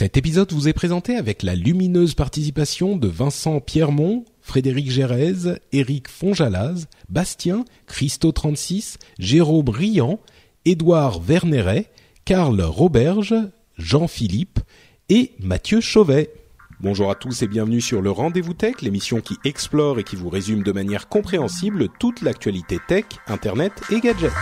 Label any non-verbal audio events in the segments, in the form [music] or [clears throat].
Cet épisode vous est présenté avec la lumineuse participation de Vincent Pierremont, Frédéric Gérez, Éric Fonjalaz, Bastien, Christo36, Jérôme Riant, Édouard Verneret, Karl Roberge, Jean-Philippe et Mathieu Chauvet. Bonjour à tous et bienvenue sur le Rendez-vous Tech, l'émission qui explore et qui vous résume de manière compréhensible toute l'actualité tech, internet et gadgets.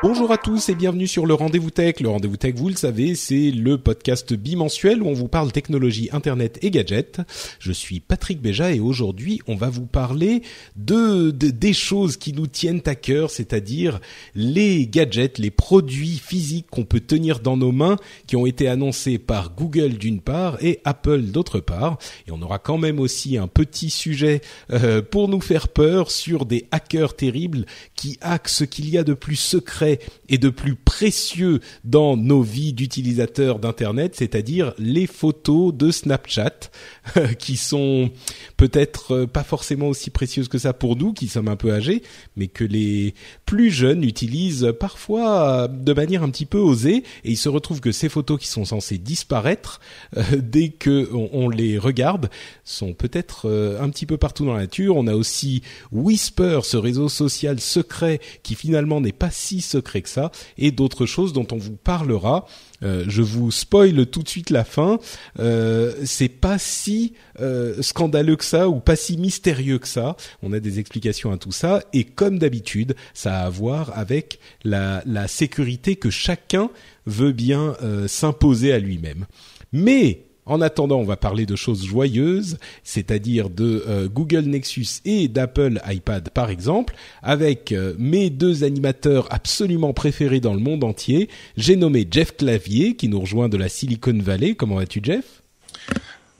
Bonjour à tous et bienvenue sur le Rendez-vous Tech. Le Rendez-vous Tech, vous le savez, c'est le podcast bimensuel où on vous parle technologie, internet et gadgets. Je suis Patrick Béja et aujourd'hui, on va vous parler de, de- des choses qui nous tiennent à cœur, c'est-à-dire les gadgets, les produits physiques qu'on peut tenir dans nos mains qui ont été annoncés par Google d'une part et Apple d'autre part. Et on aura quand même aussi un petit sujet euh, pour nous faire peur sur des hackers terribles qui hackent ce qu'il y a de plus secret et de plus précieux dans nos vies d'utilisateurs d'Internet, c'est-à-dire les photos de Snapchat, [laughs] qui sont peut-être euh, pas forcément aussi précieuses que ça pour nous, qui sommes un peu âgés, mais que les plus jeunes utilisent parfois euh, de manière un petit peu osée, et il se retrouve que ces photos qui sont censées disparaître euh, [laughs] dès que on, les regarde sont peut-être un petit peu partout dans la nature. On a aussi Whisper, ce réseau social secret qui finalement n'est pas si secret que ça, et d'autres choses dont on vous parlera. Euh, je vous spoil tout de suite la fin. Euh, c'est pas si euh, scandaleux que ça ou pas si mystérieux que ça. On a des explications à tout ça et comme d'habitude, ça a à voir avec la, sécurité que chacun veut bien s'imposer à lui-même. Mais en attendant, on va parler de choses joyeuses, c'est-à-dire de euh, Google Nexus et d'Apple iPad par exemple, avec euh, mes deux animateurs absolument préférés dans le monde entier. J'ai nommé Jeff Clavier qui nous rejoint de la Silicon Valley. Comment vas-tu Jeff?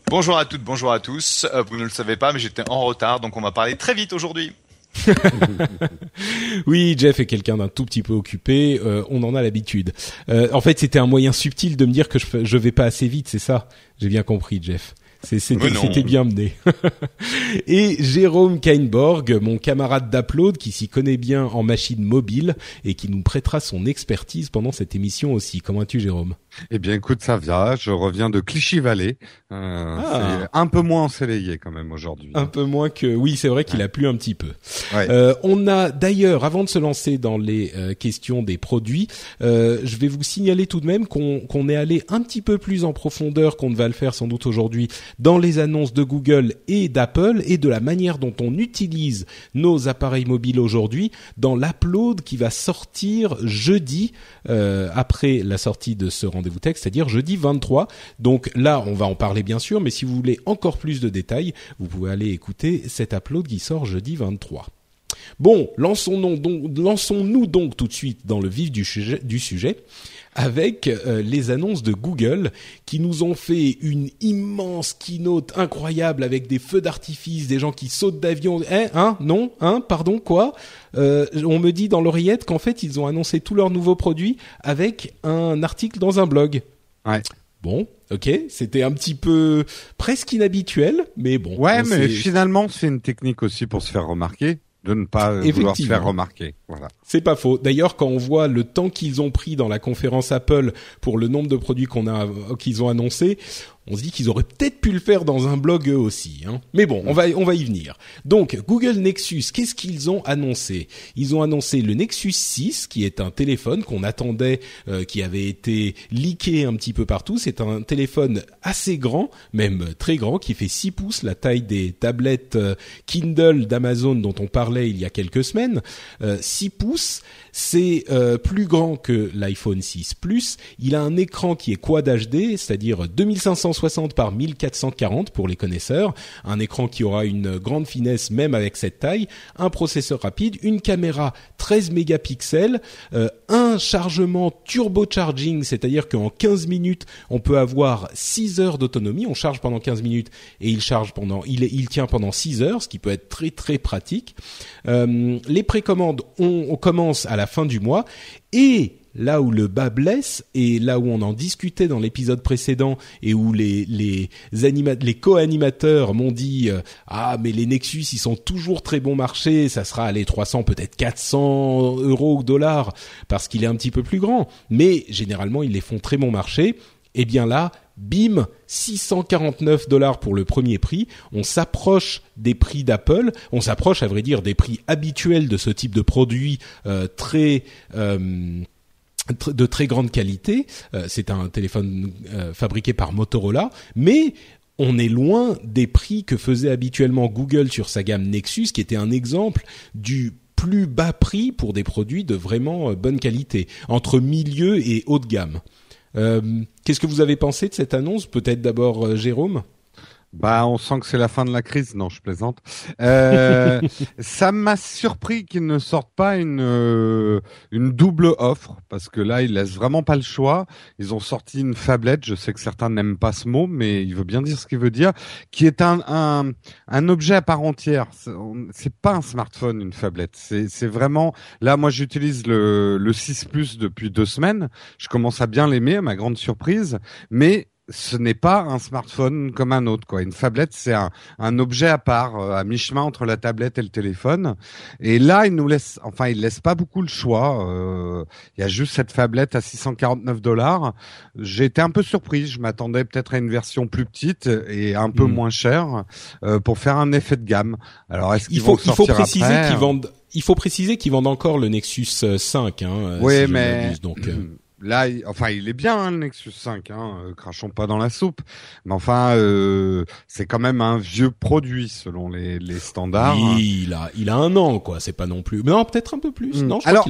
Bonjour à toutes, bonjour à tous. Euh, vous ne le savez pas, mais j'étais en retard, donc on va parler très vite aujourd'hui. [laughs] Oui, Jeff est quelqu'un d'un tout petit peu occupé. euh, on en a l'habitude. Euh, en fait, c'était un moyen subtil de me dire que je, je vais pas assez vite, c'est ça? J'ai bien compris, Jeff. C'était bien mené. [laughs] et Jérôme Kainborg, mon camarade d'Upload, qui s'y connaît bien en machine mobile et qui nous prêtera son expertise pendant cette émission aussi. Comment vas-tu, Jérôme? Eh bien, écoute, ça vient. Je reviens de Clichy-Vallée. Euh, Ah. C'est un peu moins ensoleillé quand même aujourd'hui. Un peu moins que... Oui, c'est vrai qu'il a plu un petit peu. Ouais. Euh, on a d'ailleurs, avant de se lancer dans les euh, questions des produits, je vais vous signaler tout de même qu'on qu'on est allé un petit peu plus en profondeur qu'on ne va le faire sans doute aujourd'hui dans les annonces de Google et d'Apple et de la manière dont on utilise nos appareils mobiles aujourd'hui dans l'upload qui va sortir jeudi euh, après la sortie de ce rendez-vous texte, c'est-à-dire jeudi 23. Donc là, on va en parler bien sûr, mais si vous voulez encore plus de détails, vous pouvez aller écouter cet upload qui sort jeudi 23. Bon, lançons-nous donc, lançons-nous donc tout de suite dans le vif du sujet, du sujet avec euh, les annonces de Google qui nous ont fait une immense keynote incroyable avec des feux d'artifice, des gens qui sautent d'avion. Hein, hein, non, hein, pardon, quoi? Euh, On me dit dans l'oreillette qu'en fait ils ont annoncé tous leurs nouveaux produits avec un article dans un blog. Ouais. Bon, ok, c'était un petit peu presque inhabituel, mais bon. Ouais, mais finalement, c'est une technique aussi pour se faire remarquer, de ne pas euh, vouloir se faire remarquer. Voilà. C'est pas faux. D'ailleurs, quand on voit le temps qu'ils ont pris dans la conférence Apple pour le nombre de produits qu'on a, euh, qu'ils ont annoncé, on se dit qu'ils auraient peut-être pu le faire dans un blog eux aussi. Hein. Mais bon, on va y venir. Donc Google Nexus, qu'est-ce qu'ils ont annoncé? Ils ont annoncé le Nexus 6, qui est un téléphone qu'on attendait, euh, qui avait été leaké un petit peu partout. C'est un téléphone assez grand, même très grand, qui fait 6 pouces, la taille des tablettes euh, Kindle d'Amazon dont on parlait il y a quelques semaines. 6 euh, pouces, c'est plus grand que l'iPhone 6 Plus. Il a un écran qui est Quad HD, c'est-à-dire 2560 par 1440 pour les connaisseurs, un écran qui aura une grande finesse même avec cette taille, un processeur rapide, une caméra 13 mégapixels, euh, un chargement turbocharging, c'est-à-dire qu'en 15 minutes, on peut avoir 6 heures d'autonomie, on charge pendant 15 minutes et il charge pendant il, il tient pendant 6 heures, ce qui peut être très très pratique. Euh, les précommandes on, on commence à la fin du mois et là où le bas blesse et là où on en discutait dans l'épisode précédent et où les co-animateurs m'ont dit euh, ah mais les Nexus ils sont toujours très bon marché ça sera les 300 peut-être 400 euros ou dollars parce qu'il est un petit peu plus grand mais généralement ils les font très bon marché et eh bien là bim 649 dollars pour le premier prix. On s'approche des prix d'Apple. On s'approche, à vrai dire, des prix habituels de ce type de produit euh, très euh, de très grande qualité. Euh, c'est un téléphone euh, fabriqué par Motorola, mais on est loin des prix que faisait habituellement Google sur sa gamme Nexus, qui était un exemple du plus bas prix pour des produits de vraiment euh, bonne qualité, entre milieu et haut de gamme. Qu'est-ce que vous avez pensé de cette annonce? Peut-être d'abord Jérôme? Bah, on sent que c'est la fin de la crise. Non, je plaisante. Euh, [laughs] ça m'a surpris qu'ils ne sortent pas une euh, une double offre parce que là, ils laissent vraiment pas le choix. Ils ont sorti une fablette. Je sais que certains n'aiment pas ce mot, mais il veut bien dire ce qu'il veut dire, qui est un un, un objet à part entière. C'est pas un smartphone, une fablette. C'est c'est vraiment là. Moi, j'utilise le le 6 Plus depuis deux semaines. Je commence à bien l'aimer, à ma grande surprise, mais ce n'est pas un smartphone comme un autre. Quoi. Une tablette, c'est un, un, objet à part, euh, à mi-chemin entre la tablette et le téléphone. Et là, il nous laisse, enfin, il laisse pas beaucoup le choix. Euh, il y a juste cette tablette à 649 dollars. J'ai été un peu surpris. Je m'attendais peut-être à une version plus petite et un peu hmm. moins chère euh, pour faire un effet de gamme. Alors, est-ce qu'il faut, il faut préciser qu'ils vendent. Il faut préciser qu'ils vendent encore le Nexus 5. Hein, oui, mais donc. [clears throat] là, enfin, il est bien hein, le Nexus 5, hein, euh, crachons pas dans la soupe. Mais enfin, euh, c'est quand même un vieux produit selon les, les standards. Oui, il a, il a un an, quoi. C'est pas non plus. Mais non, peut-être un peu plus. Hmm. Non, je Alors,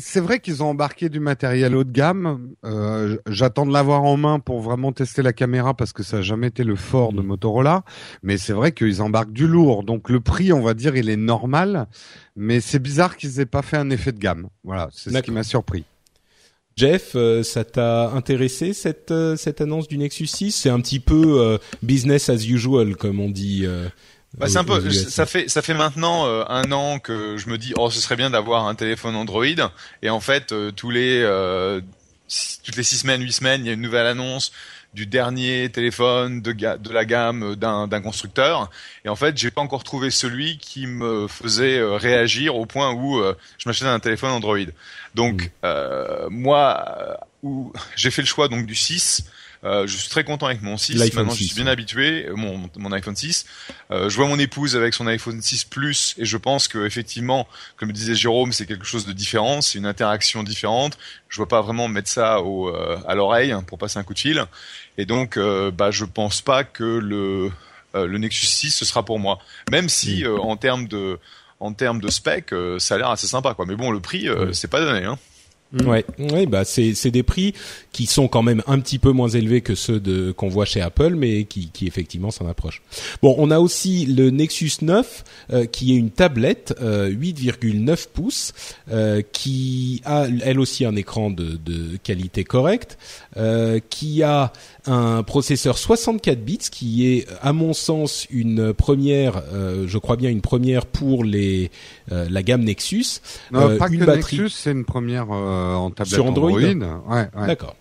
c'est vrai qu'ils ont embarqué du matériel haut de gamme. Euh, J'attends de l'avoir en main pour vraiment tester la caméra parce que ça a jamais été le fort de hmm. Motorola. Mais c'est vrai qu'ils embarquent du lourd. Donc le prix, on va dire, il est normal. Mais c'est bizarre qu'ils aient pas fait un effet de gamme. Voilà, c'est ce qui m'a surpris. Jeff, euh, ça t'a intéressé cette euh, cette annonce du Nexus 6 C'est un petit peu euh, business as usual comme on dit. Bah, c'est un peu, ça fait ça fait maintenant un an que je me dis oh ce serait bien d'avoir un téléphone Android. Et en fait tous les toutes les six semaines, huit semaines, il y a une nouvelle annonce du dernier téléphone de, de la gamme d'un constructeur. Et en fait, j'ai pas encore trouvé celui qui me faisait euh, réagir au point où euh, je m'achetais un téléphone Android. Donc, mmh. euh, moi, où [laughs] j'ai fait le choix donc du 6 euh, je suis très content avec mon 6. Maintenant, je suis bien habitué. Euh, mon, mon iPhone 6. Euh, je vois mon épouse avec son iPhone 6 Plus et je pense que effectivement, comme disait Jérôme, c'est quelque chose de différent. C'est une interaction différente. Je vois pas vraiment mettre ça au, euh, à l'oreille hein, pour passer un coup de fil. Et donc, euh, bah, je pense pas que le le Nexus 6 ce sera pour moi. Même si mm. en termes de en termes de spec, ça a l'air assez sympa quoi. Mais bon, le prix, c'est pas donné. Hein. Mm. Ouais, ouais, bah c'est c'est des prix qui sont quand même un petit peu moins élevés que ceux de qu'on voit chez Apple, mais qui qui effectivement s'en approchent. Bon, on a aussi le Nexus 9 euh, qui est une tablette euh, 8,9 pouces euh, qui a elle aussi un écran de de qualité correcte, euh, qui a un processeur 64 bits qui est à mon sens une première, je crois bien une première pour les la gamme Nexus. Non, pas une que batterie... Nexus, c'est une première euh, en tablette Sur Android. Ouais, D'accord.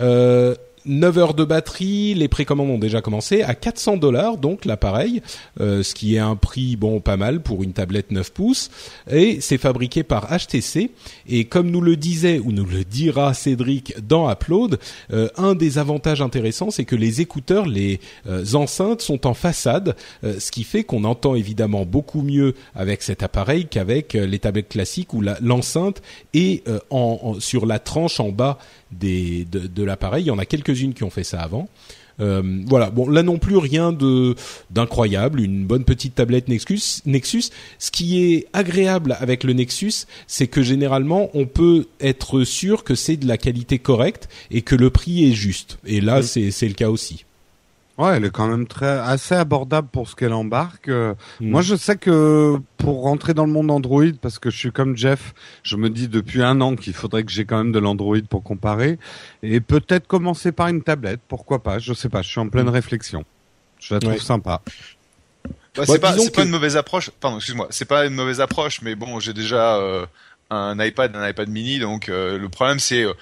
Euh, 9 heures de batterie, les précommandes ont déjà commencé à 400 dollars donc l'appareil, euh, ce qui est un prix bon pas mal pour une tablette 9 pouces et c'est fabriqué par HTC et comme nous le disait ou nous le dira Cédric dans Upload, euh, un des avantages intéressants c'est que les écouteurs, les euh, enceintes sont en façade, ce qui fait qu'on entend évidemment beaucoup mieux avec cet appareil qu'avec les tablettes classiques où l'enceinte est en, sur la tranche en bas des, de, de l'appareil. Il y en a quelques-unes qui ont fait ça avant. Euh, voilà. Bon, là non plus rien de d'incroyable, une bonne petite tablette Nexus. Nexus. Ce qui est agréable avec le Nexus, c'est que généralement on peut être sûr que c'est de la qualité correcte et que le prix est juste. Et là, c'est c'est le cas aussi. Ouais, elle est quand même très assez abordable pour ce qu'elle embarque. Euh, mm. Moi, je sais que pour rentrer dans le monde Android, parce que je suis comme Jeff, je me dis depuis un an qu'il faudrait que j'ai quand même de l'Android pour comparer, et peut-être commencer par une tablette, pourquoi pas Je sais pas, je suis en pleine mm. réflexion. Je la trouve sympa. Bah, c'est pas, pas une mauvaise approche. Pardon, excuse-moi. C'est pas une mauvaise approche, mais bon, j'ai déjà euh, un iPad, un iPad mini. Donc euh, le problème c'est euh,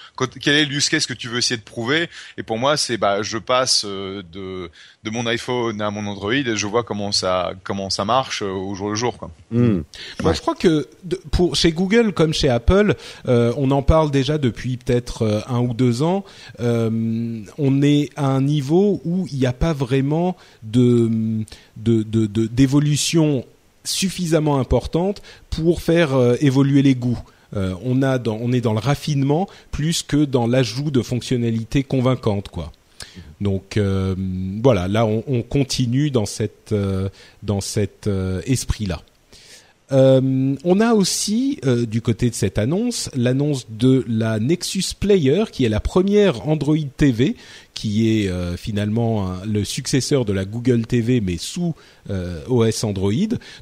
quel est l'use case que tu veux essayer de prouver? Et pour moi c'est bah je passe euh, de de mon iPhone à mon Android et je vois comment ça comment ça marche au jour le jour quoi. Hmm. Moi je crois que pour chez Google comme chez Apple, on en parle déjà depuis peut-être un ou deux ans. on est à un niveau où il n'y a pas vraiment de de d'évolution suffisamment importante pour faire euh, évoluer les goûts. Euh, on a on est dans le raffinement plus que dans l'ajout de fonctionnalités convaincantes quoi. Donc euh, voilà, là on, on, continue dans cette dans cet esprit là. On a aussi du côté de cette annonce l'annonce de la Nexus Player qui est la première Android TV qui est finalement le successeur de la Google TV mais sous euh, OS Android,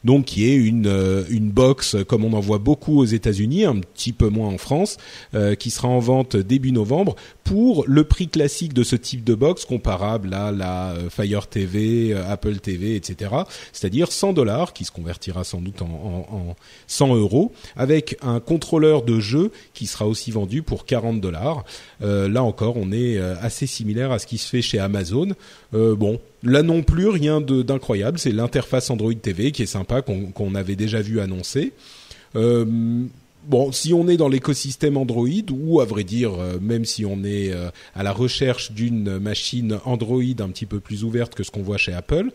donc qui est une euh, une box comme on en voit beaucoup aux États-Unis, un petit peu moins en France, euh, qui sera en vente début novembre pour le prix classique de ce type de box comparable à la Fire TV, Apple TV, etc. C'est-à-dire 100 dollars qui se convertira sans doute en, en, en 100 euros avec un contrôleur de jeu qui sera aussi vendu pour 40 dollars. là encore, on est assez similaire à ce qui se fait chez Amazon. bon, Là non plus, rien d'incroyable. C'est l'interface Android TV qui est sympa, qu'on avait déjà vu annoncer. Euh, bon, si on est dans l'écosystème Android, ou à vrai dire, euh, même si on est euh, à la recherche d'une machine Android un petit peu plus ouverte que ce qu'on voit chez Apple,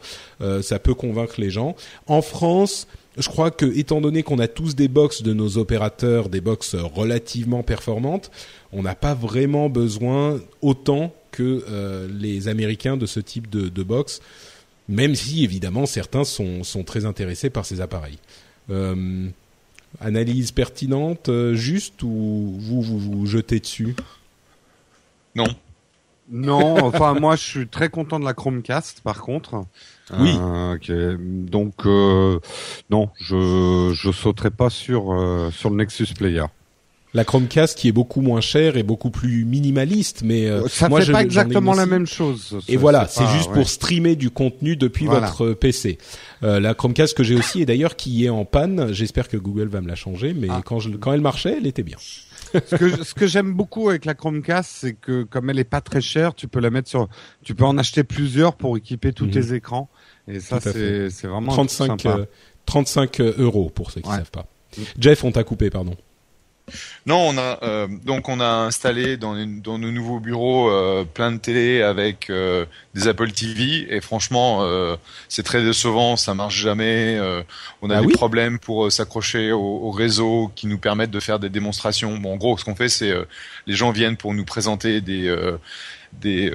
ça peut convaincre les gens. En France, je crois que, étant donné qu'on a tous des box de nos opérateurs, des box relativement performantes, on n'a pas vraiment besoin autant que euh, les Américains de ce type de, box, même si évidemment certains sont, très intéressés par ces appareils. Euh, analyse pertinente, euh, juste ou vous vous jetez dessus? Non. Non, enfin moi je suis très content de la Chromecast par contre. Oui. Euh, Donc euh, non, je je sauterai pas sur sur le Nexus Player la Chromecast qui est beaucoup moins chère et beaucoup plus minimaliste, mais euh, ça moi, fait pas exactement la même chose. Et voilà, c'est juste pour streamer du contenu depuis votre PC. Euh, la Chromecast que j'ai aussi et d'ailleurs qui est en panne. J'espère que Google va me la changer, mais ah. quand, je, quand elle marchait, elle était bien. Ce que, ce que j'aime beaucoup avec la Chromecast, c'est que comme elle est pas très chère, tu peux la mettre sur, tu peux en acheter plusieurs pour équiper tous mhm. tes écrans. Et ça, c'est vraiment 35, 35 euh, euros pour ceux qui ne savent pas. Jeff, on t'a coupé, pardon. Non, on a euh, donc on a installé dans, dans nos nouveaux bureaux euh, plein de télé avec euh, des Apple TV et franchement c'est très décevant, ça marche jamais. on a ah des problèmes pour s'accrocher au, réseau qui nous permettent de faire des démonstrations. Bon, en gros, ce qu'on fait, c'est les gens viennent pour nous présenter des des,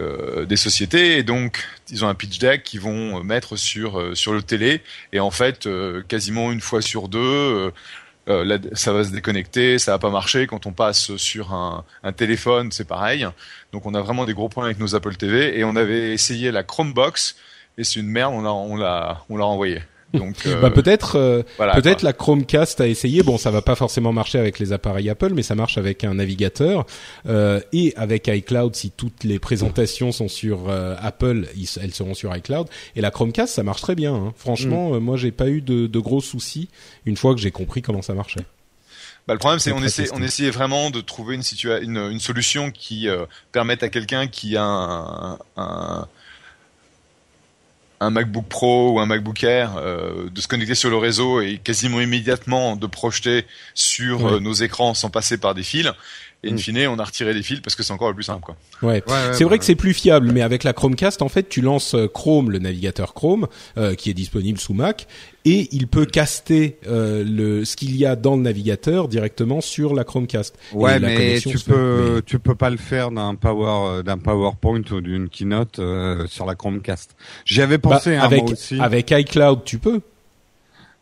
des sociétés et donc ils ont un pitch deck qu'ils vont mettre sur sur le télé et en fait quasiment une fois sur deux euh, ça va se déconnecter, ça va pas marcher. Quand on passe sur un, un téléphone, c'est pareil. Donc on a vraiment des gros problèmes avec nos Apple TV et on avait essayé la Chromebox et c'est une merde. On l'a on l'a on l'a renvoyé. Donc euh, bah peut-être euh, peut-être la Chromecast a essayé. Bon, ça va pas forcément marcher avec les appareils Apple, mais ça marche avec un navigateur euh, et avec iCloud. Si toutes les présentations sont sur Apple, elles seront sur iCloud. Et la Chromecast, ça marche très bien. Hein. Franchement, mm. moi, j'ai pas eu de, de gros soucis une fois que j'ai compris comment ça marchait. Bah, le problème, c'est on essaie, on essayait vraiment de trouver une, une, une solution qui euh, permette à quelqu'un qui a un, un, un, MacBook Pro ou un MacBook Air euh, de se connecter sur le réseau et quasiment immédiatement de projeter sur euh, nos écrans sans passer par des fils. Et in mm. fine, on a retiré les fils parce que c'est encore le plus simple, quoi. Ouais. c'est vrai que c'est plus fiable, mais avec la Chromecast, en fait, tu lances euh, Chrome, le navigateur Chrome, euh, qui est disponible sous Mac, et il peut caster euh, le ce qu'il y a dans le navigateur directement sur la Chromecast. Ouais, mais tu peux tu peux pas le faire d'un Power d'un PowerPoint ou d'une Keynote sur la Chromecast. J'y avais bah, pensé hein, avec moi aussi. avec iCloud, tu peux.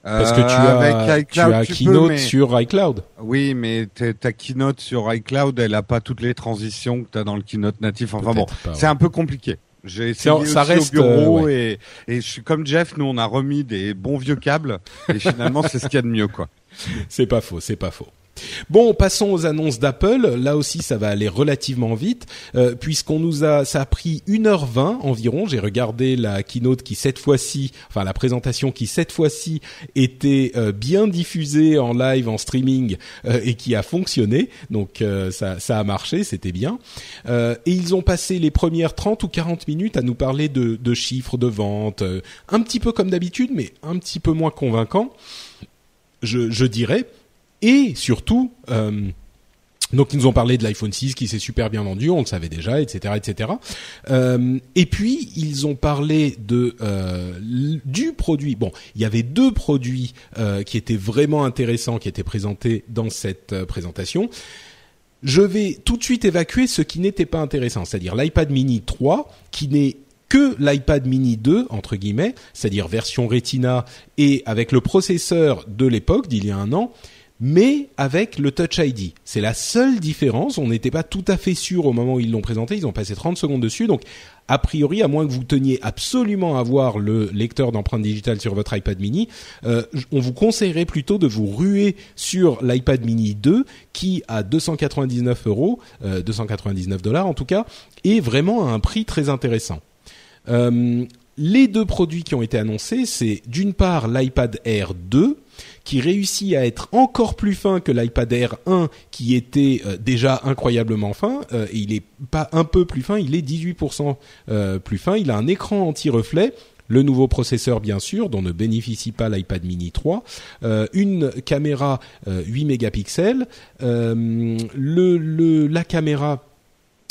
Parce que tu as, tu as Keynote sur iCloud. Oui, mais ta Keynote sur iCloud, elle a pas toutes les transitions que tu as dans le Keynote natif. Enfin bon, c'est un peu compliqué. J'ai essayé ça reste, au bureau euh, et, je suis comme Jeff, nous on a remis des bons vieux câbles et finalement c'est ce qu'il y a de mieux quoi. [laughs] C'est pas faux, c'est pas faux. Bon, passons aux annonces d'Apple. Là aussi, ça va aller relativement vite, euh, puisqu'on nous a, ça a pris 1h20 environ. J'ai regardé la keynote qui cette fois-ci, enfin la présentation qui cette fois-ci était euh, bien diffusée en live, en streaming euh, et qui a fonctionné. Donc ça, ça a marché, c'était bien. et ils ont passé les premières 30 ou 40 minutes à nous parler de, chiffres de vente, un petit peu comme d'habitude, mais un petit peu moins convaincant. Je dirais et surtout euh, donc ils nous ont parlé de l'iPhone 6 qui s'est super bien vendu, on le savait déjà, etc., etc. Euh, et puis ils ont parlé de euh, du produit. Bon, il y avait deux produits euh, qui étaient vraiment intéressants, qui étaient présentés dans cette euh, présentation. Je vais tout de suite évacuer ce qui n'était pas intéressant, c'est-à-dire l'iPad Mini 3, qui n'est que l'iPad mini 2 entre guillemets, c'est-à-dire version Retina et avec le processeur de l'époque d'il y a un an, mais avec le Touch ID. C'est la seule différence. On n'était pas tout à fait sûr au moment où ils l'ont présenté. Ils ont passé 30 secondes dessus. Donc, a priori, à moins que vous teniez absolument à avoir le lecteur d'empreintes digitales sur votre iPad mini, euh, on vous conseillerait plutôt de vous ruer sur l'iPad mini 2 qui, à 299 euros, 299 euh, dollars en tout cas, est vraiment à un prix très intéressant. Euh, les deux produits qui ont été annoncés, c'est d'une part l'iPad Air 2, qui réussit à être encore plus fin que l'iPad Air 1 qui était euh, déjà incroyablement fin. Euh, et il est pas un peu plus fin, il est 18% euh, plus fin. Il a un écran anti-reflet. Le nouveau processeur bien sûr, dont ne bénéficie pas l'iPad Mini 3, une caméra 8 mégapixels, la caméra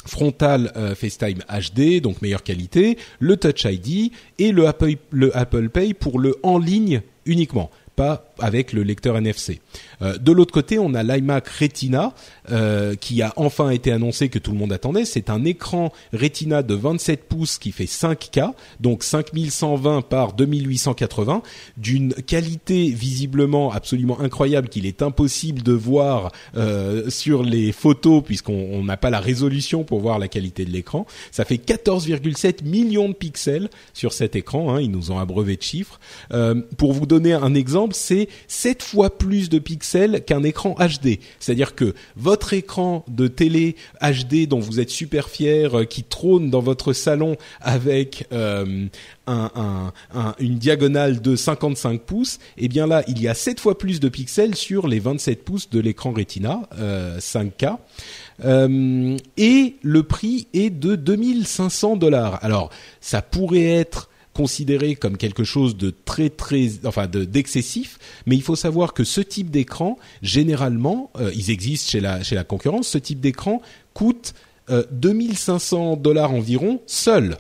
frontale FaceTime HD, donc meilleure qualité, le Touch ID et le Apple Pay pour le en ligne uniquement pas avec le lecteur NFC. Euh, de l'autre côté, on a l'iMac Retina euh, qui a enfin été annoncé que tout le monde attendait. C'est un écran Retina de 27 pouces qui fait 5K, donc 5120 par 2880, d'une qualité visiblement absolument incroyable qu'il est impossible de voir euh, sur les photos puisqu'on n'a pas la résolution pour voir la qualité de l'écran. Ça fait 14,7 millions de pixels sur cet écran. Hein, ils nous ont abreuvé de chiffres. pour vous donner un exemple, c'est 7 fois plus de pixels qu'un écran HD. C'est-à-dire que votre écran de télé HD dont vous êtes super fier, euh, qui trône dans votre salon avec euh, une diagonale de 55 pouces, eh bien là, il y a 7 fois plus de pixels sur les 27 pouces de l'écran Retina 5K. Euh, et le prix est de 2500 dollars. Alors, ça pourrait être considéré comme quelque chose de très très enfin d'excessif mais il faut savoir que ce type d'écran généralement euh, ils existent chez la chez la concurrence ce type d'écran coûte euh, 2500 dollars environ seul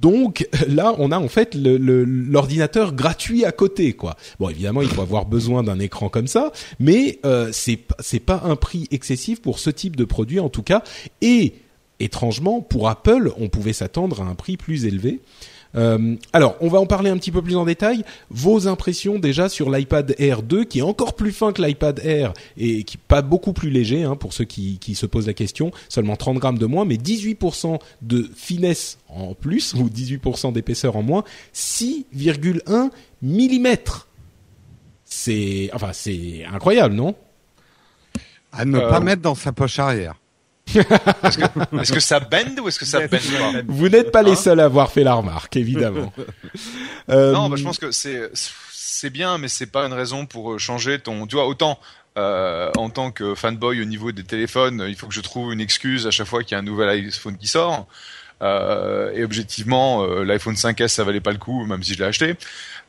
donc [laughs] là, on a en fait l'ordinateur gratuit à côté, quoi. Bon, évidemment, il faut avoir besoin d'un écran comme ça, mais euh, c'est c'est pas un prix excessif pour ce type de produit en tout cas. Et étrangement, pour Apple, on pouvait s'attendre à un prix plus élevé. Euh, alors, on va en parler un petit peu plus en détail. Vos impressions déjà sur l'iPad Air 2, qui est encore plus fin que l'iPad Air et qui pas beaucoup plus léger, hein, pour ceux qui, qui se posent la question. Seulement 30 grammes de moins, mais 18% de finesse en plus ou 18% d'épaisseur en moins. 6,1 mm. C'est, enfin, c'est incroyable, non? À ne pas euh, mettre dans sa poche arrière. Est-ce que, ça bend ou est-ce que ça bend pas Vous n'êtes pas les hein seuls à avoir fait la remarque, évidemment. [laughs] euh... Non, bah, je pense que c'est c'est bien, mais c'est pas une raison pour euh, changer ton. Tu vois, autant euh, en tant que fanboy au niveau des téléphones, il faut que je trouve une excuse à chaque fois qu'il y a un nouvel iPhone qui sort. Euh, et objectivement, euh, l'iPhone 5S ça valait pas le coup, même si je l'ai acheté.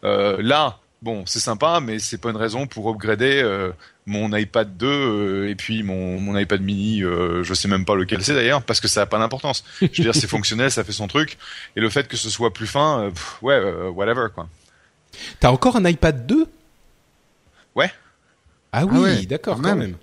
Euh, là, bon, c'est sympa, mais c'est pas une raison pour upgrader euh, mon iPad 2 euh, et puis mon, mon iPad mini, euh, je sais même pas lequel c'est d'ailleurs, parce que ça a pas d'importance. Je veux dire, c'est [laughs] fonctionnel, ça fait son truc, et le fait que ce soit plus fin, ouais, whatever quoi. T'as encore un iPad 2 Ouais. Ah oui, ah d'accord, quand même.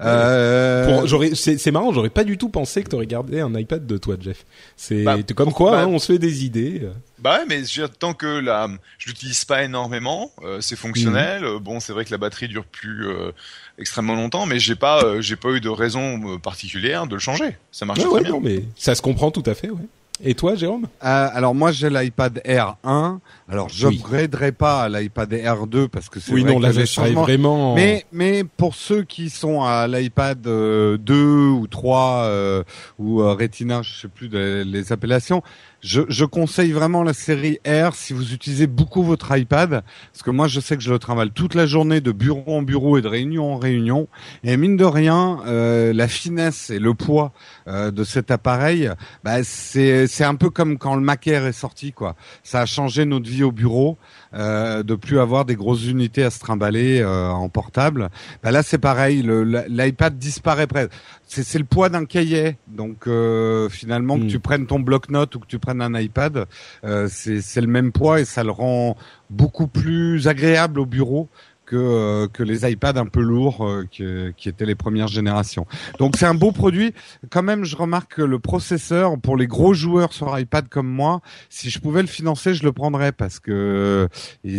Euh... c'est marrant, j'aurais pas du tout pensé que t'aurais gardé un iPad de toi, Jeff. C'est bah, comme quoi, bah, hein, on se fait des idées. Bah ouais, mais tant que là, je l'utilise pas énormément, euh, c'est fonctionnel. Mhm. Bon, c'est vrai que la batterie dure plus euh, extrêmement longtemps, mais j'ai pas, euh, j'ai pas eu de raison particulière de le changer. Ça marche très bien. mais ça se comprend tout à fait, ouais. Et toi, Jérôme? Euh, Alors moi, j'ai l'iPad Air 1. Alors, je n'upgraderai pas à l'iPad Air 2 parce que c'est oui, vrai non, là, je vraiment. Mais mais pour ceux qui sont à l'iPad 2 euh, ou 3 euh, ou euh, Retina, je sais plus les appellations, je, je, conseille vraiment la série R si vous utilisez beaucoup votre iPad, parce que moi je sais que je le travaille toute la journée de bureau en bureau et de réunion en réunion, et mine de rien, euh, la finesse et le poids euh, de cet appareil, bah, c'est un peu comme quand le Mac Air est sorti quoi. Ça a changé notre vie au bureau, euh, de plus avoir des grosses unités à se trimballer euh, en portable. Bah, là c'est pareil, l'iPad disparaît presque c'est le poids d'un cahier. Donc euh, finalement, que hmm. tu prennes ton bloc-notes ou que tu prennes un iPad, euh, c'est le même poids et ça le rend beaucoup plus agréable au bureau que, euh, que les iPads un peu lourds qui, qui, étaient les premières générations. Donc c'est un beau produit. Quand même, je remarque que le processeur, pour les gros joueurs sur iPad comme moi, si je pouvais le financer, je le prendrais parce que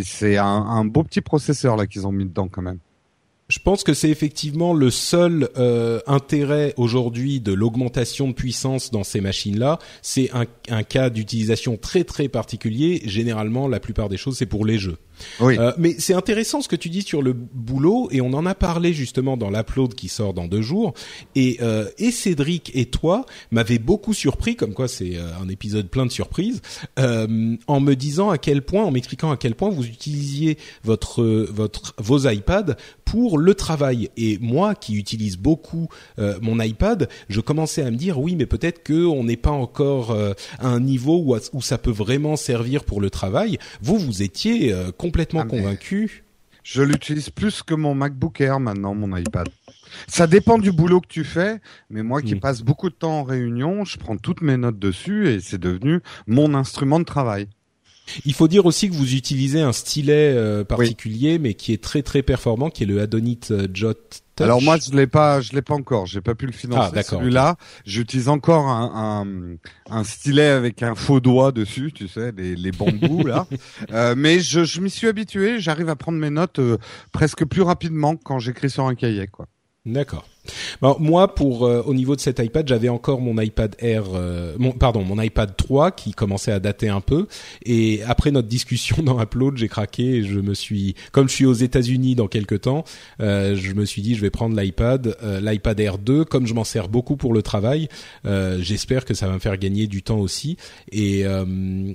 c'est un, un beau petit processeur là qu'ils ont mis dedans quand même. Je pense que c'est effectivement le seul euh, intérêt aujourd'hui de l'augmentation de puissance dans ces machines-là. C'est un, un, cas d'utilisation très très particulier. Généralement, la plupart des choses, c'est pour les jeux. Oui. Euh, mais c'est intéressant ce que tu dis sur le boulot et on en a parlé justement dans l'upload qui sort dans deux jours. Et, euh, et Cédric et toi m'avez beaucoup surpris, comme quoi c'est euh, un épisode plein de surprises, euh, en me disant à quel point, en m'expliquant à quel point vous utilisiez votre votre vos iPads pour le travail. Et moi qui utilise beaucoup euh, mon iPad, je commençais à me dire oui, mais peut-être que on n'est pas encore à un niveau où, où ça peut vraiment servir pour le travail. Vous, vous étiez complètement ah, convaincu. Je l'utilise plus que mon MacBook Air maintenant, mon iPad. Ça dépend du boulot que tu fais, mais moi qui passe beaucoup de temps en réunion, je prends toutes mes notes dessus et c'est devenu mon instrument de travail. Il faut dire aussi que vous utilisez un stylet euh, particulier, mais qui est très très performant, qui est le Adonit euh, Jot Touch. Alors moi je l'ai pas, je l'ai pas encore, j'ai pas pu le financer. Ah, Celui-là, j'utilise encore un, un, un, stylet avec un faux doigt dessus, tu sais, les, les bambous là. [laughs] Euh, mais je, je m'y suis habitué, j'arrive à prendre mes notes presque plus rapidement quand j'écris sur un cahier, quoi. D'accord. Alors, moi, pour euh, au niveau de cet iPad, j'avais encore mon iPad Air, euh, mon, pardon, mon iPad 3 qui commençait à dater un peu. Et après notre discussion dans Upload, j'ai craqué et je me suis, comme je suis aux États-Unis dans quelques temps, euh, je me suis dit je vais prendre l'iPad, l'iPad Air 2. Comme je m'en sers beaucoup pour le travail, j'espère que ça va me faire gagner du temps aussi. Et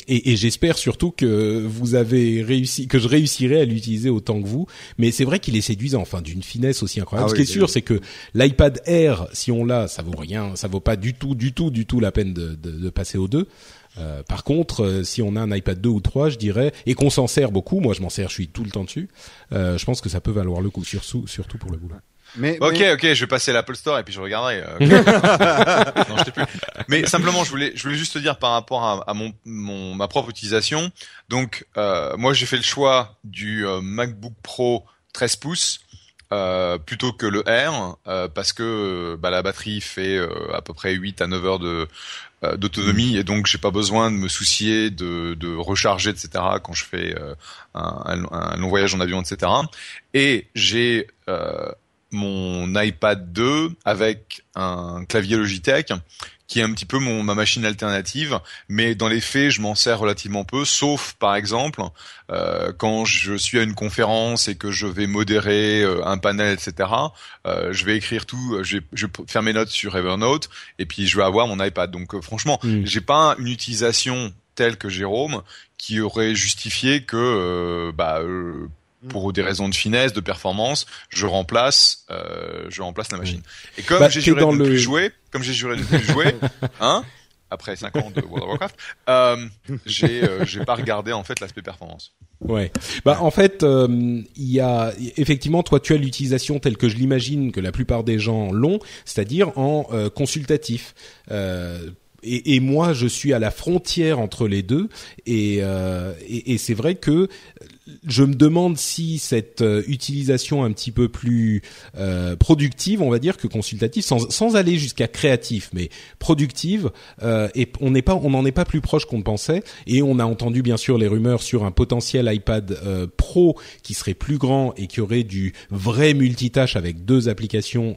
et, et j'espère surtout que vous avez réussi, que je réussirai à l'utiliser autant que vous. Mais c'est vrai qu'il est séduisant, enfin d'une finesse aussi incroyable. Ah Ce qui est sûr, c'est que L'iPad Air, si on l'a, ça vaut rien, ça vaut pas du tout, du tout, du tout la peine de, de, de passer aux deux. Euh, par contre, euh, si on a un iPad 2 ou 3, je dirais, et qu'on s'en sert beaucoup, moi je m'en sers, je suis tout le temps dessus, euh, je pense que ça peut valoir le coup, surtout, surtout pour le boulot. Mais, ok, ok, je vais passer l'Apple Store et puis je regarderai. Euh, [laughs] non, je plus. Mais simplement, je voulais, je voulais juste te dire par rapport à, à mon, mon, ma propre utilisation. Donc, euh, moi, j'ai fait le choix du MacBook Pro 13 pouces euh, plutôt que le R euh, parce que bah, la batterie fait euh, à peu près 8 à 9 heures de d'autonomie et donc j'ai pas besoin de me soucier de, de recharger etc quand je fais un, un, long voyage en avion etc et j'ai mon iPad 2 avec un clavier Logitech qui est un petit peu mon, ma machine alternative, mais dans les faits, je m'en sers relativement peu, sauf par exemple euh, quand je suis à une conférence et que je vais modérer euh, un panel, etc. Euh, je vais écrire tout, je vais, je vais, faire mes notes sur Evernote et puis je vais avoir mon iPad. Donc euh, franchement, mm. j'ai pas une utilisation telle que Jérôme qui aurait justifié que bah Mm. Pour des raisons de finesse, de performance, je remplace, euh, je remplace la machine. Mm. Et comme bah, j'ai juré de ne plus jouer, comme j'ai juré de ne plus [laughs] jouer, hein, après 5 ans de World of Warcraft, euh, j'ai, euh, j'ai pas regardé en fait l'aspect performance. Ouais. Bah en fait, euh, il y a effectivement toi tu as l'utilisation telle que je l'imagine que la plupart des gens l'ont, c'est-à-dire en euh, consultatif. Euh, et, et, moi, je suis à la frontière entre les deux, et, et, et c'est vrai que je me demande si cette euh, utilisation un petit peu plus euh, productive, on va dire que consultative, sans, sans aller jusqu'à créatif, mais productive, euh, et on n'est pas, on n'en est pas plus proche qu'on ne pensait. Et on a entendu bien sûr les rumeurs sur un potentiel iPad Pro qui serait plus grand et qui aurait du vrai multitâche avec deux applications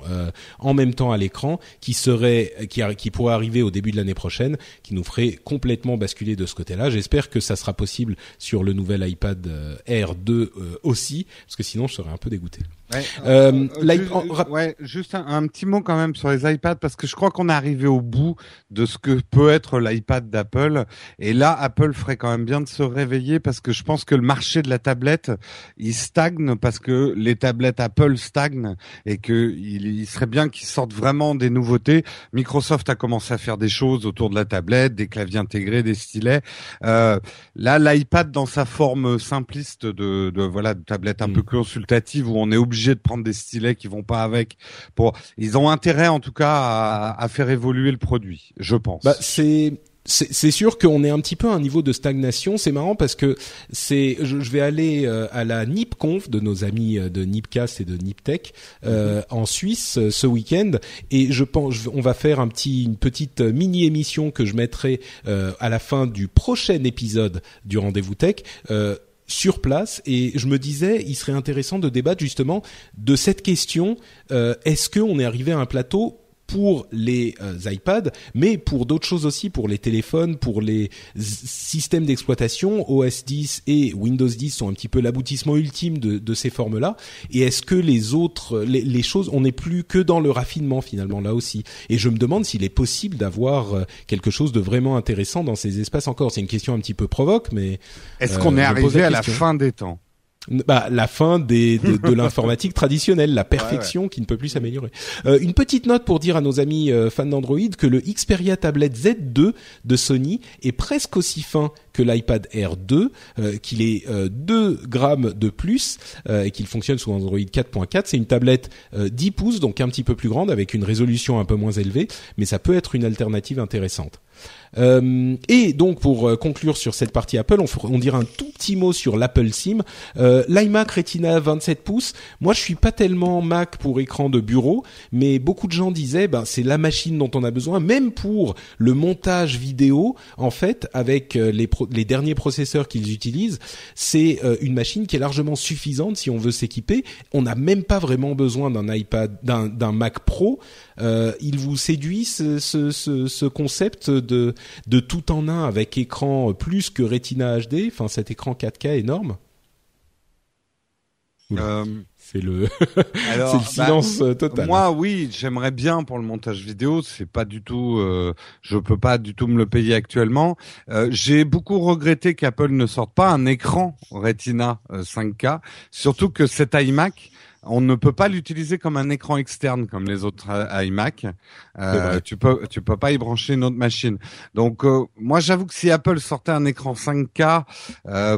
en même temps à l'écran, qui serait, qui, qui pourrait arriver au début de l'année prochaine, qui nous ferait complètement basculer de ce côté-là. J'espère que ça sera possible sur le nouvel iPad R2 euh, aussi, parce que sinon je serais un peu dégoûté. Ouais, euh, euh ouais, juste un, petit mot quand même sur les iPads parce que je crois qu'on est arrivé au bout de ce que peut être l'iPad d'Apple et là Apple ferait quand même bien de se réveiller parce que je pense que le marché de la tablette il stagne parce que les tablettes Apple stagnent et que il, serait bien qu'ils sortent vraiment des nouveautés. Microsoft a commencé à faire des choses autour de la tablette, des claviers intégrés, des stylets. Euh, là l'iPad dans sa forme simpliste de, de voilà de tablette un mm. peu consultative où on est obligé de prendre des stylets qui vont pas avec. Pour, ils ont intérêt en tout cas à, à faire évoluer le produit, je pense. Bah, c'est c'est sûr qu'on est un petit peu à un niveau de stagnation. C'est marrant parce que c'est, je, vais aller euh, à la NipConf de nos amis euh, de Nipcast et de Niptech euh, mm-hmm. en Suisse ce week-end et je pense on va faire un petit une petite mini émission que je mettrai euh, à la fin du prochain épisode du rendez-vous tech. Sur place et je me disais il serait intéressant de débattre justement de cette question euh, est-ce qu'on est arrivé à un plateau pour les euh, iPads, mais pour d'autres choses aussi, pour les téléphones, pour les systèmes d'exploitation, OS 10 et Windows 10 sont un petit peu l'aboutissement ultime de, de ces formes-là. Et est-ce que les autres, les, les choses, on n'est plus que dans le raffinement finalement là aussi? Et je me demande s'il est possible d'avoir euh, quelque chose de vraiment intéressant dans ces espaces encore. C'est une question un petit peu provoque, mais est-ce qu'on est euh, arrivé à la fin des temps? Bah, la fin des, de, de [laughs] l'informatique traditionnelle, la perfection qui ne peut plus s'améliorer. Euh, une petite note pour dire à nos amis euh, fans d'Android que le Xperia Tablet Z2 de Sony est presque aussi fin que l'iPad Air 2, euh, qu'il est 2 grammes de plus et qu'il fonctionne sous Android 4.4. C'est une tablette 10 pouces, donc un petit peu plus grande, avec une résolution un peu moins élevée, mais ça peut être une alternative intéressante. Euh, et donc pour euh, conclure sur cette partie Apple, on, on dira un tout petit mot sur l'Apple Sim. Euh, L'iMac Retina 27 pouces. Moi, je suis pas tellement Mac pour écran de bureau, mais beaucoup de gens disaient, ben c'est la machine dont on a besoin, même pour le montage vidéo. En fait, avec les, les derniers processeurs qu'ils utilisent, c'est une machine qui est largement suffisante si on veut s'équiper. On n'a même pas vraiment besoin d'un iPad, d'un Mac Pro. Il vous séduit ce, ce, ce, ce concept de de tout en un avec écran plus que Retina HD, enfin cet écran 4K énorme? Euh, C'est le, [laughs] le bah, silence euh, total. Moi, oui, j'aimerais bien pour le montage vidéo. C'est pas du tout, euh, je peux pas du tout me le payer actuellement. J'ai beaucoup regretté qu'Apple ne sorte pas un écran Retina 5K, surtout que cet iMac on ne peut pas l'utiliser comme un écran externe comme les autres iMac. Euh, tu peux tu peux pas y brancher une autre machine. Donc euh, moi j'avoue que si Apple sortait un écran 5K euh,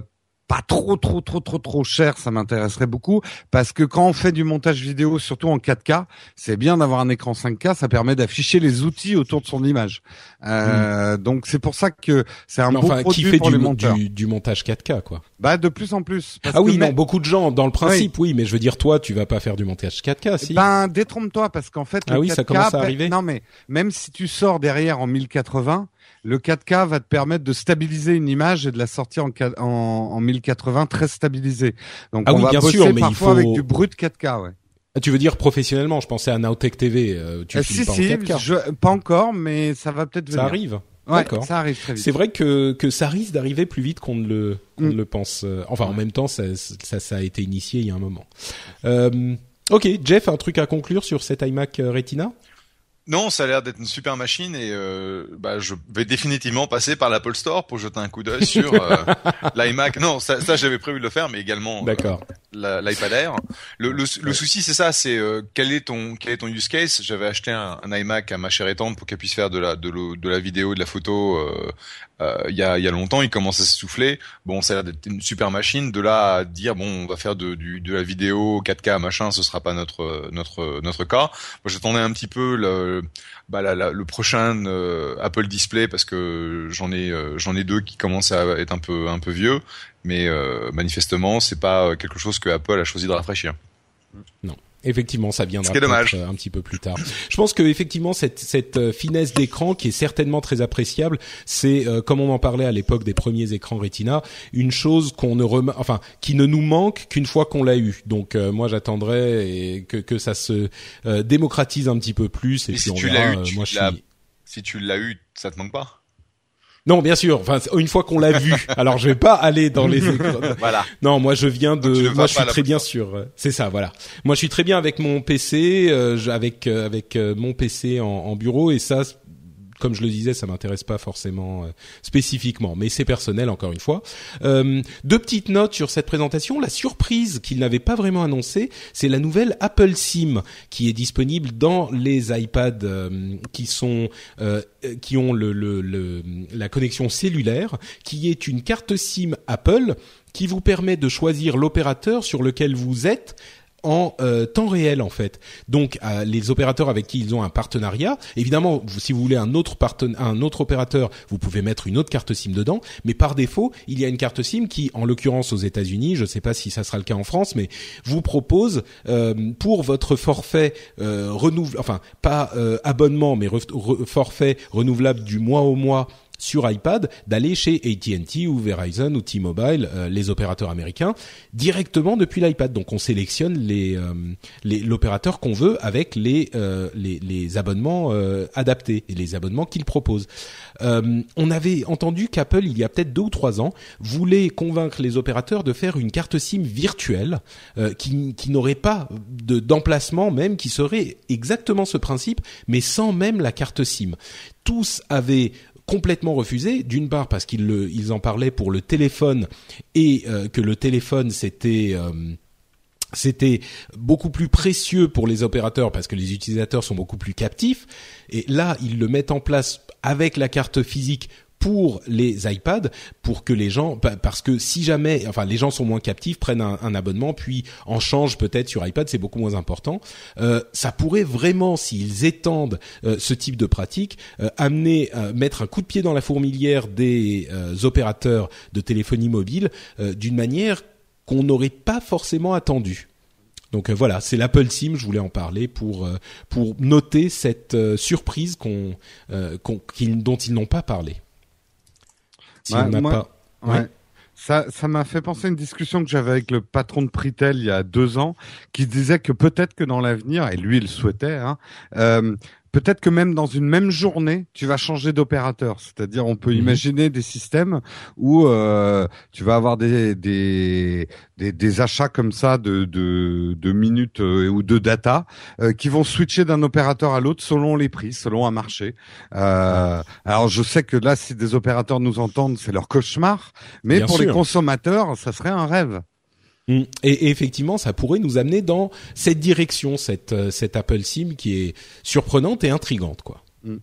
pas trop trop trop trop trop cher, ça m'intéresserait beaucoup parce que quand on fait du montage vidéo, surtout en 4K, c'est bien d'avoir un écran 5K, ça permet d'afficher les outils autour de son image. Euh, mm. Donc c'est pour ça que c'est un bon produit qui fait pour du, les monteurs. Du, du, montage 4K quoi. Bah de plus en plus. ah oui, non, beaucoup de gens dans le principe, oui. mais je veux dire toi, tu vas pas faire du montage 4K, si. Ben détrompe-toi parce qu'en fait. Ah le oui, 4K, ça commence à arriver. Non mais même si tu sors derrière en 1080 le 4K va te permettre de stabiliser une image et de la sortir en, en, en 1080 très stabilisée. Donc ah on oui, va bien bosser sûr, mais parfois il faut... avec du brut 4K, ouais. Ah, tu veux dire professionnellement Je pensais à Nowtech TV. Euh, tu Euh, si, pas si, en 4K. je- pas encore, mais ça va peut-être venir. Ça arrive. Ouais, D'accord. ça arrive très vite. C'est vrai que que ça risque d'arriver plus vite qu'on ne le Mm. le pense. Euh, Enfin, en même temps, ça, ça ça a été initié il y a un moment. Euh, ok, Jeff, un truc à conclure sur cet iMac Retina? Non, ça a l'air d'être une super machine et euh, bah, je vais définitivement passer par l'Apple Store pour jeter un coup d'œil sur euh, [laughs] l'iMac. Non, ça, ça j'avais prévu de le faire, mais également euh, D'accord. l'iPad Air. Le, le, souci c'est ça, c'est euh, quel est ton quel est ton use case? J'avais acheté un, un, iMac à ma chère étante pour qu'elle puisse faire de la de, de la vidéo, de la photo. Euh, euh, il y, a, y a longtemps, il commence à s'essouffler. Bon, ça a l'air d'être une super machine. De là à dire bon, on va faire de, du, de la vidéo 4K machin, ce sera pas notre notre notre cas. Moi, j'attendais un petit peu le bah, la, le prochain Apple Display parce que j'en ai j'en ai deux qui commencent à être un peu un peu vieux mais euh, manifestement, c'est pas euh, quelque chose que Apple a choisi de rafraîchir. Non. Effectivement, ça viendra dommage. Euh, un petit peu plus tard. Je pense que effectivement cette, cette finesse d'écran qui est certainement très appréciable, c'est comme on en parlait à l'époque des premiers écrans Retina, une chose qu'on ne rem... enfin qui ne nous manque qu'une fois qu'on l'a eu. Donc moi j'attendrai que que ça se démocratise un petit peu plus et, puis si on tu l'as eu, moi je suis... si tu l'as eu, ça te manque pas? Non, bien sûr. Enfin, une fois qu'on l'a vu. [laughs] Alors, je vais pas aller dans les. [laughs] voilà. Non, moi, je viens de. Moi, je suis très bien sûr. Euh, c'est ça, voilà. Moi, je suis très bien avec mon PC, euh, avec euh, avec mon PC en, en, bureau, et ça, comme je le disais, ça m'intéresse pas forcément euh, spécifiquement, mais c'est personnel encore une fois. Euh, deux petites notes sur cette présentation. La surprise qu'il n'avait pas vraiment annoncée, c'est la nouvelle Apple SIM qui est disponible dans les iPads euh, qui sont qui ont la connexion cellulaire, qui est une carte SIM Apple qui vous permet de choisir l'opérateur sur lequel vous êtes en euh, temps réel en fait. Donc euh, les opérateurs avec qui ils ont un partenariat, évidemment, si vous voulez un autre un autre opérateur, vous pouvez mettre une autre carte SIM dedans, mais par défaut, il y a une carte SIM qui, en l'occurrence aux États-Unis, je ne sais pas si ça sera le cas en France, mais vous propose euh, pour votre forfait renouvelable, enfin pas abonnement, mais forfait renouvelable du mois au mois sur iPad d'aller chez AT&T ou Verizon ou T-Mobile, euh, les opérateurs américains, directement depuis l'iPad. Donc on sélectionne les euh, l'opérateur qu'on veut avec les euh, les, les, abonnements adaptés et les abonnements qu'il propose. on avait entendu qu'Apple il y a peut-être deux ou trois ans voulait convaincre les opérateurs de faire une carte SIM virtuelle qui, qui n'aurait pas de d'emplacement même, qui serait exactement ce principe, mais sans même la carte SIM tous avaient complètement refusé. D'une part parce qu'ils ils en parlaient pour le téléphone et euh, que le téléphone c'était euh, c'était beaucoup plus précieux pour les opérateurs parce que les utilisateurs sont beaucoup plus captifs. Et là, ils le mettent en place avec la carte physique pour les iPads pour que les gens parce que si jamais enfin les gens sont moins captifs prennent un, abonnement puis en changent peut-être sur iPad c'est beaucoup moins important euh, ça pourrait vraiment s'ils étendent euh, ce type de pratique euh, amener mettre un coup de pied dans la fourmilière des opérateurs de téléphonie mobile d'une manière qu'on n'aurait pas forcément attendu donc voilà, c'est l'Apple SIM. Je voulais en parler pour pour noter cette surprise qu'on, dont ils n'ont pas parlé si pas. Ça, ça m'a fait penser à une discussion que j'avais avec le patron de Pritel il y a deux ans, qui disait que peut-être que dans l'avenir, et lui il souhaitait, hein, euh, peut-être que même dans une même journée, tu vas changer d'opérateur. C'est-à-dire, on peut mhm. imaginer des systèmes où euh, tu vas avoir des, des, des, achats comme ça de, de, de minutes euh, ou de data euh, qui vont switcher d'un opérateur à l'autre selon les prix, selon un marché. Euh, alors, je sais que là, si des opérateurs nous entendent, c'est leur cauchemar, mais pour les consommateurs, ça serait un rêve. Mm. Et, effectivement, ça pourrait nous amener dans cette direction, cette, euh, cette Apple SIM qui est surprenante et intrigante, quoi. Mm.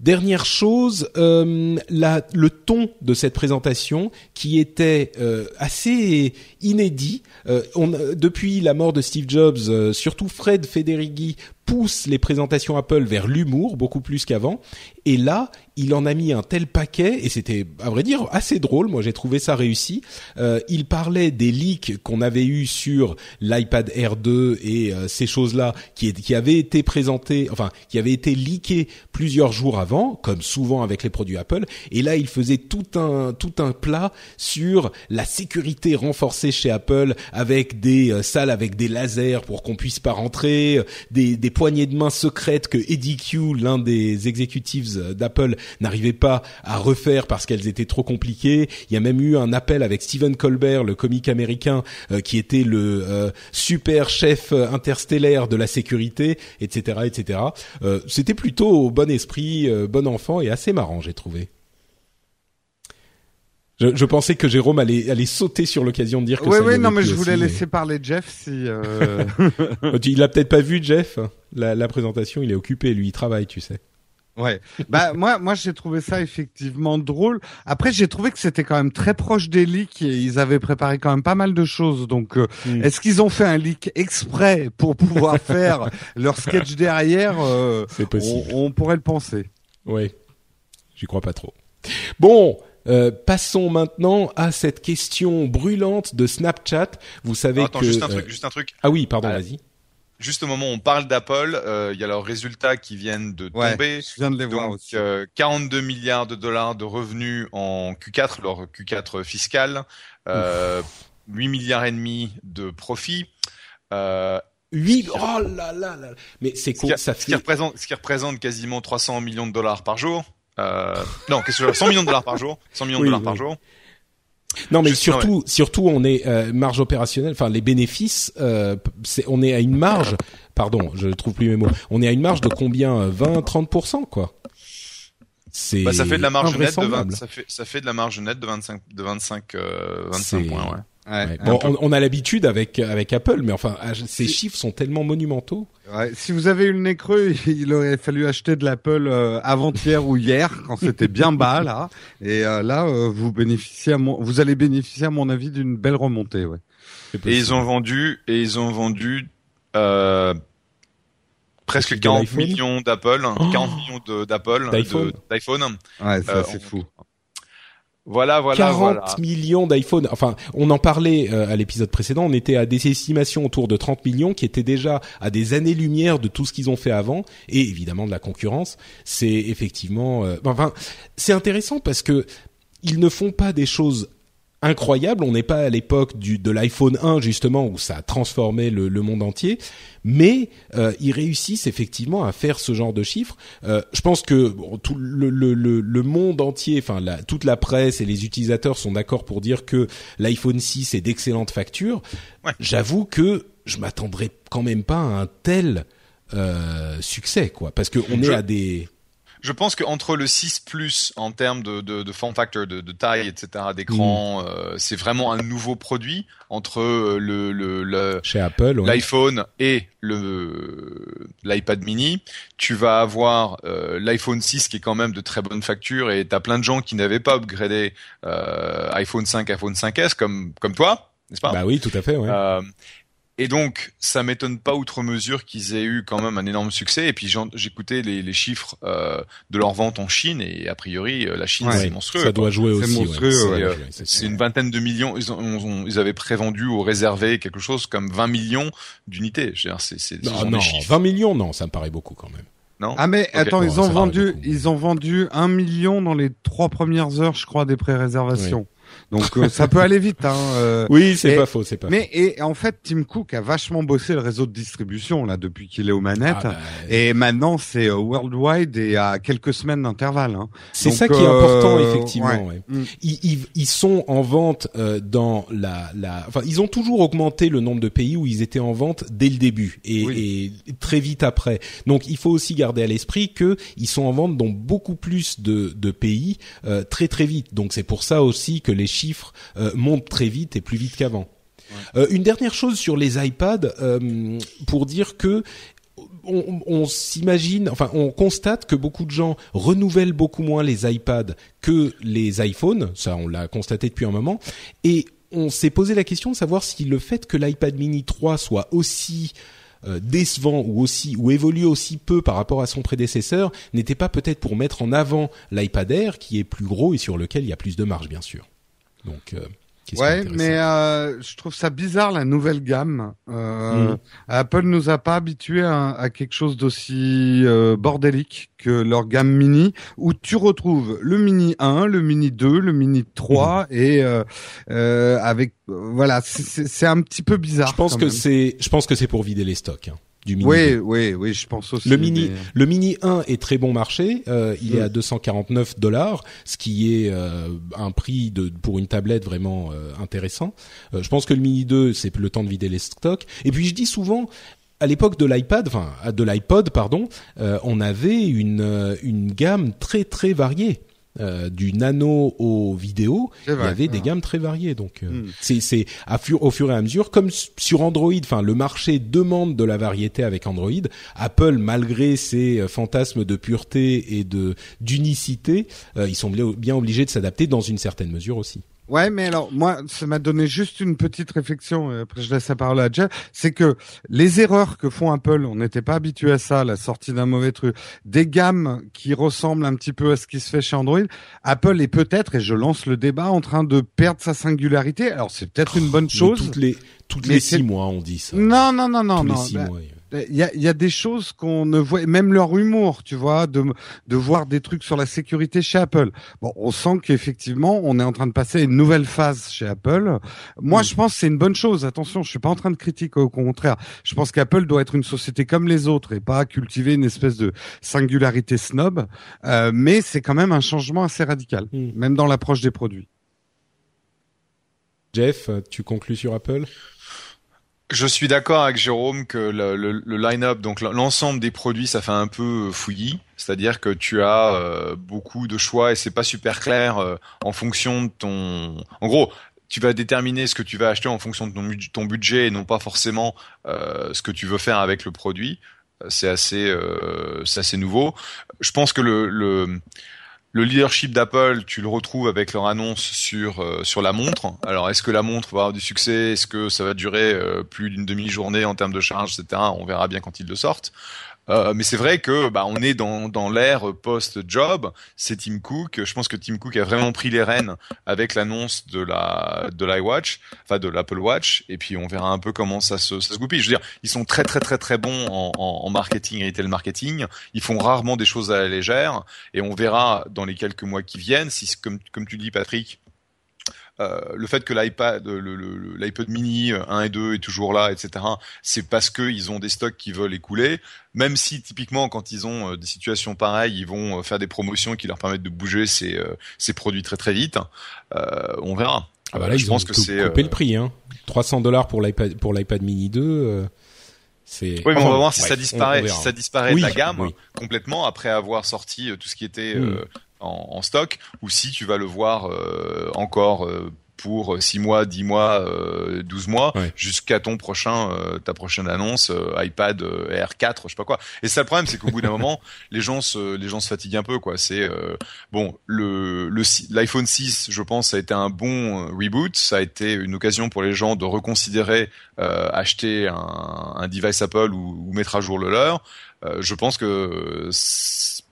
Dernière chose, euh, la, le ton de cette présentation qui était euh, assez inédit. Euh, on, depuis la mort de Steve Jobs, surtout Fred Federighi pousse les présentations Apple vers l'humour beaucoup plus qu'avant. Et là, il en a mis un tel paquet et c'était, à vrai dire, assez drôle. Moi, j'ai trouvé ça réussi. Euh, il parlait des leaks qu'on avait eu sur l'iPad Air 2 et euh, ces choses-là qui, qui avaient été présentées, enfin, qui avaient été leakées plusieurs jours avant, comme souvent avec les produits Apple. Et là, il faisait tout un tout un plat sur la sécurité renforcée chez Apple avec des euh, salles avec des lasers pour qu'on puisse pas rentrer, des, des poignée de main secrète que Eddie Q, l'un des exécutifs d'Apple, n'arrivait pas à refaire parce qu'elles étaient trop compliquées. Il y a même eu un appel avec Stephen Colbert, le comique américain, euh, qui était le euh, super chef interstellaire de la sécurité, etc., etc. Euh, c'était plutôt bon esprit, bon enfant et assez marrant, j'ai trouvé. Je, je, pensais que Jérôme allait, allait sauter sur l'occasion de dire que oui, ça oui, non, mais je voulais laisser parler Jeff si. Euh... [laughs] [laughs] il a peut-être pas vu Jeff la, la présentation. Il est occupé, lui, il travaille, tu sais. Ouais. Bah moi, moi j'ai trouvé ça effectivement drôle. Après, j'ai trouvé que c'était quand même très proche des leaks. Et ils avaient préparé quand même pas mal de choses. Donc, euh, mm. est-ce qu'ils ont fait un leak exprès pour pouvoir [laughs] faire leur sketch derrière euh, C'est possible. On, on, pourrait le penser. Oui. J'y crois pas trop. Bon. Euh, passons maintenant à cette question brûlante de Snapchat. Vous savez attends, que juste un truc, juste un truc. Ah oui, pardon, vas-y juste au moment où on parle d'Apple, euh, il y a leurs résultats qui viennent de ouais, tomber. Je viens de les Donc, voir aussi. Euh, 42 milliards de dollars de revenus en Q4, leur Q4 fiscal, euh, 8 milliards et demi de profits. Euh, 8 oh là là là mais c'est ce, qui, ça ce qui représente ce qui représente quasiment 300 millions de dollars par jour. Euh, non, qu'est-ce que 100 millions de dollars par jour, 100 millions Oui, de dollars oui. par jour. Non, mais Je- surtout, surtout, on est euh, marge opérationnelle. Enfin, les bénéfices, euh, c'est, on est à une marge. Pardon, je trouve plus mes mots. On est à une marge de combien euh, 20, 30% quoi. C'est Bah, ça fait de la marge nette de 20, invraisemblable. ça fait ça fait de la marge nette de 25 de 25 euh, 25 C'est- points, ouais. Ouais, Ouais. un Bon, peu. on, on a l'habitude avec avec Apple, mais enfin, ah, ces chiffres sont tellement monumentaux. Ouais, si vous avez eu le nez creux, [laughs] il aurait fallu acheter de l'Apple euh, avant-hier ou hier quand c'était bien bas là. Et euh, là, euh, vous bénéficiez à mon, vous allez bénéficier à mon avis d'une belle remontée. Ouais. Et ils ont vendu et ils ont vendu euh, presque De 40 l'iPhone millions d'Apple, Oh 40 millions de- d'Apple, d'iPhone. Ouais, ça Euh, c'est fou. Voilà, voilà, 40 voilà. millions d'iPhone. Enfin, on en parlait euh, à l'épisode précédent. On était à des estimations autour de 30 millions, qui étaient déjà à des années-lumière de tout ce qu'ils ont fait avant, et évidemment de la concurrence. C'est effectivement, euh, enfin, c'est intéressant parce que ils ne font pas des choses incroyables. On n'est pas à l'époque du de l'iPhone 1 justement où ça a transformé le, le monde entier, mais euh, ils réussissent effectivement à faire ce genre de chiffres. Euh, je pense que bon, tout le, le, le, monde entier, enfin la, toute la presse et les utilisateurs sont d'accord pour dire que l'iPhone 6 est d'excellente facture. Ouais. J'avoue que je m'attendrais quand même pas à un tel euh, succès, quoi, parce que on Je- est à des Je pense qu'entre le 6 Plus en termes de, de, de form factor, de, de taille, etc., d'écran, euh, c'est vraiment un nouveau produit entre euh, le, le, le- chez Apple. ouais. l'iPhone et le l'iPad mini, tu vas avoir euh, l'iPhone 6 qui est quand même de très bonne facture et t'as plein de gens qui n'avaient pas upgradé euh, iPhone 5, iPhone 5S comme comme toi, n'est-ce pas? Bah oui, tout à fait. Ouais. Euh, et donc, ça m'étonne pas outre mesure qu'ils aient eu quand même un énorme succès. Et puis, j'en- j'écoutais les, les chiffres euh, de leur vente en Chine, et a priori, euh, la Chine, Ouais, c'est monstrueux. ça doit jouer C'est aussi. C'est- ouais. ouais, Euh, c'est- C'est une vingtaine de millions. Ils, ont, ont- ils avaient prévendu ou réservé quelque chose comme 20 millions d'unités. C'est, Non, sont des non, chiffres. 20 millions, non, ça me paraît beaucoup quand même. Non? Ah mais attends, Bon, ils ont vendu, ils ont vendu un million dans les trois premières heures, je crois, des pré-réservations. Donc euh, ça peut aller vite. Hein, euh. Oui, c'est pas faux, c'est pas Mais et en fait, Tim Cook a vachement bossé le réseau de distribution là depuis qu'il est aux manettes. Ah, bah, Et maintenant, c'est euh, worldwide et à quelques semaines d'intervalle. Hein. c'est ça qui est euh, important, effectivement. ouais. ouais. Mm. Ils, ils, ils sont en vente euh, dans la, la, enfin, ils ont toujours augmenté le nombre de pays où ils étaient en vente dès le début et, Oui. et très vite après. Donc, il faut aussi garder à l'esprit que ils sont en vente dans beaucoup plus de, de pays euh, très très vite. Donc, c'est pour ça aussi que les chiffres euh, montent très vite et plus vite qu'avant. Euh, une dernière chose sur les iPads euh, pour dire que on, on s'imagine, enfin, on constate que beaucoup de gens renouvellent beaucoup moins les iPads que les iPhones. Ça, on l'a constaté depuis un moment. Et on s'est posé la question de savoir si le fait que l'iPad Mini 3 soit aussi euh, décevant ou aussi ou évolue aussi peu par rapport à son prédécesseur n'était pas peut-être pour mettre en avant l'iPad Air qui est plus gros et sur lequel il y a plus de marge bien sûr. Donc euh, Ouais, mais euh, je trouve ça bizarre la nouvelle gamme. Euh, Mm. Apple nous a pas habitués à, à quelque chose d'aussi euh, bordélique que leur gamme mini, où tu retrouves le mini 1, le mini 2, le mini 3 et euh, avec voilà, c'est- un petit peu bizarre. je pense que c'est je pense que c'est pour vider les stocks hein, du mini. Oui, 2. oui, oui, je pense aussi. Le mini, mais- le mini 1 est très bon marché. Euh, il est Mm. à 249 dollars, ce qui est euh, un prix de pour une tablette vraiment euh, intéressant. Euh, je pense que le mini 2, c'est le temps de vider les stocks. Et puis je dis souvent, à l'époque de l'iPad, enfin de l'iPod, pardon, euh, on avait une euh, une gamme très très variée. Euh, du nano aux vidéos, il y avait des gammes très variées. Donc euh, hmm. c'est c'est au fur et à mesure, comme sur Android, enfin le marché demande de la variété avec Android. Apple, malgré ses euh, fantasmes de pureté et de d'unicité, ils sont bien obligés de s'adapter dans une certaine mesure aussi. Ouais, mais alors moi, ça m'a donné juste une petite réflexion. Et après, je laisse la parole à Jeff. C'est que les erreurs que font Apple, on n'était pas habitué à ça, la sortie d'un mauvais truc, des gammes qui ressemblent un petit peu à ce qui se fait chez Android. Apple est peut-être, et je lance le débat, en train de perdre sa singularité. Alors c'est peut-être une bonne chose. toutes les toutes les six mois, on dit ça. Non, non, non, non, non. Les six bah, mois, il y a, y a, des choses qu'on ne voit, même leur humour, tu vois, de, de voir des trucs sur la sécurité chez Apple. Bon, on sent qu'effectivement, on est en train de passer à une nouvelle phase chez Apple. Moi, mm. je pense que c'est une bonne chose. Attention, je suis pas en train de critiquer, au contraire. Je pense qu'Apple doit être une société comme les autres et pas cultiver une espèce de singularité snob. Euh, mais c'est quand même un changement assez radical, mm. même dans l'approche des produits. Jeff, tu conclus sur Apple? Je suis d'accord avec Jérôme que le, le, line-up, donc l'ensemble des produits, ça fait un peu fouillis. C'est-à-dire que tu as euh, beaucoup de choix et c'est pas super clair euh, en fonction de ton. En gros, tu vas déterminer ce que tu vas acheter en fonction de ton, budget et non pas forcément euh, ce que tu veux faire avec le produit. C'est assez, c'est assez nouveau. Je pense que le le leadership d'Apple, tu le retrouves avec leur annonce sur euh, sur la montre. Alors, est-ce que la montre va avoir du succès? Est-ce que ça va durer euh, plus d'une demi-journée en termes de charge, etc. On verra bien quand ils le sortent. Euh, mais c'est vrai que bah, on est dans, dans l'ère post-job. C'est Tim Cook. Je pense que Tim Cook a vraiment pris les rênes avec l'annonce de la de l'iWatch, enfin de l'Apple Watch. Et puis on verra un peu comment ça se, goupille. Je veux dire, ils sont très très très très bons en, en, en marketing, retail marketing. Ils font rarement des choses à la légère. Et on verra dans les quelques mois qui viennent si, comme comme tu dis, Patrick, euh, le fait que l'iPad, l'iPod Mini 1 euh, et 2 est toujours là, etc. C'est parce qu'ils ont des stocks qui veulent écouler. Même si typiquement quand ils ont euh, des situations pareilles, ils vont faire des promotions qui leur permettent de bouger ces, ces produits très très vite. on verra. Ah bah là, je pense que c'est coupé le prix. Hein. 300 dollars pour l'iPad pour l'iPad Mini 2. C'est... Oui, mais on va voir si ça disparaît, si ça disparaît de la gamme complètement après avoir sorti tout ce qui était hmm en, stock ou si tu vas le voir euh, encore euh, pour 6 mois, 10 mois, 12 euh, mois, jusqu'à ton prochain, ta prochaine annonce, iPad R4, je sais pas quoi. Et ça le problème, c'est qu'au bout d'un [laughs] moment, les gens se, les gens se fatiguent un peu, quoi. C'est bon, le, le l'iPhone 6, je pense, ça a été un bon reboot. Ça a été une occasion pour les gens de reconsidérer acheter un, un, device Apple ou, ou, mettre à jour le leur. je pense que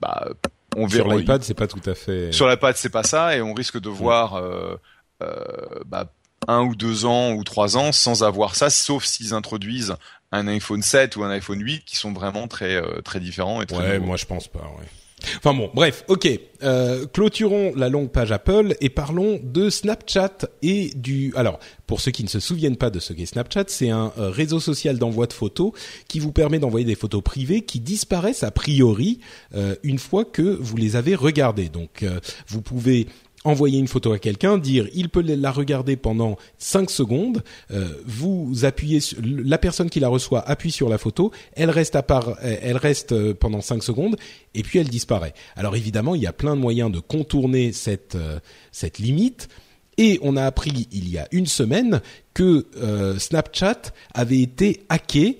bah, on sur l'iPad, c'est pas tout à fait. Sur l'iPad, c'est pas ça, et on risque de voir euh, euh, bah, un ou deux ans ou trois ans sans avoir ça, sauf s'ils introduisent un iPhone 7 ou un iPhone 8 qui sont vraiment très euh, très différents et très. Ouais, moi je pense pas. Ouais. Enfin bon, bref, ok. Euh, clôturons la longue page Apple et parlons de Snapchat et du. Alors, pour ceux qui ne se souviennent pas de ce qu'est Snapchat, c'est un euh, réseau social d'envoi de photos qui vous permet d'envoyer des photos privées qui disparaissent a priori euh, une fois que vous les avez regardées. Donc, vous pouvez envoyer une photo à quelqu'un, dire il peut la regarder pendant 5 secondes, euh, vous appuyez sur, la personne qui la reçoit appuie sur la photo, elle reste à part euh, elle reste euh, pendant 5 secondes et puis elle disparaît. Alors évidemment, il y a plein de moyens de contourner cette cette limite et on a appris il y a une semaine que Snapchat avait été hacké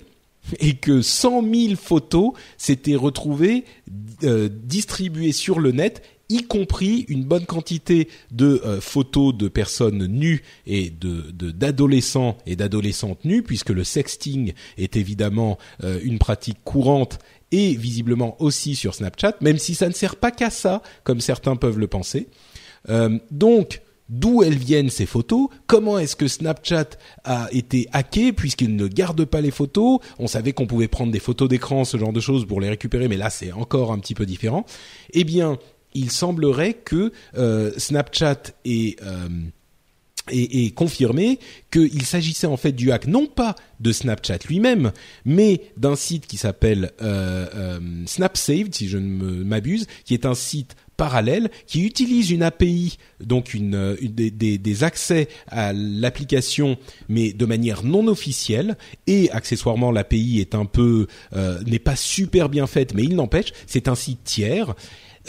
et que 100 000 photos s'étaient retrouvées distribuées sur le net y compris une bonne quantité de euh, photos de personnes nues et de d'adolescents et d'adolescentes nues, puisque le sexting est évidemment euh, une pratique courante et visiblement aussi sur Snapchat, même si ça ne sert pas qu'à ça, comme certains peuvent le penser. Euh, donc, d'où elles viennent ces photos, comment est-ce que Snapchat a été hacké puisqu'il ne garde pas les photos, on savait qu'on pouvait prendre des photos d'écran, ce genre de choses pour les récupérer, mais là c'est encore un petit peu différent. Eh bien, il semblerait que euh, Snapchat ait, euh, confirmé qu'il s'agissait en fait du hack non pas de Snapchat lui-même, mais d'un site qui s'appelle euh, SnapSaved, si je ne m'abuse, qui est un site parallèle qui utilise une API, donc une, des, des, accès à l'application, mais de manière non officielle. Et accessoirement, l'API est un peu n'est pas super bien faite, mais il n'empêche, c'est un site tiers.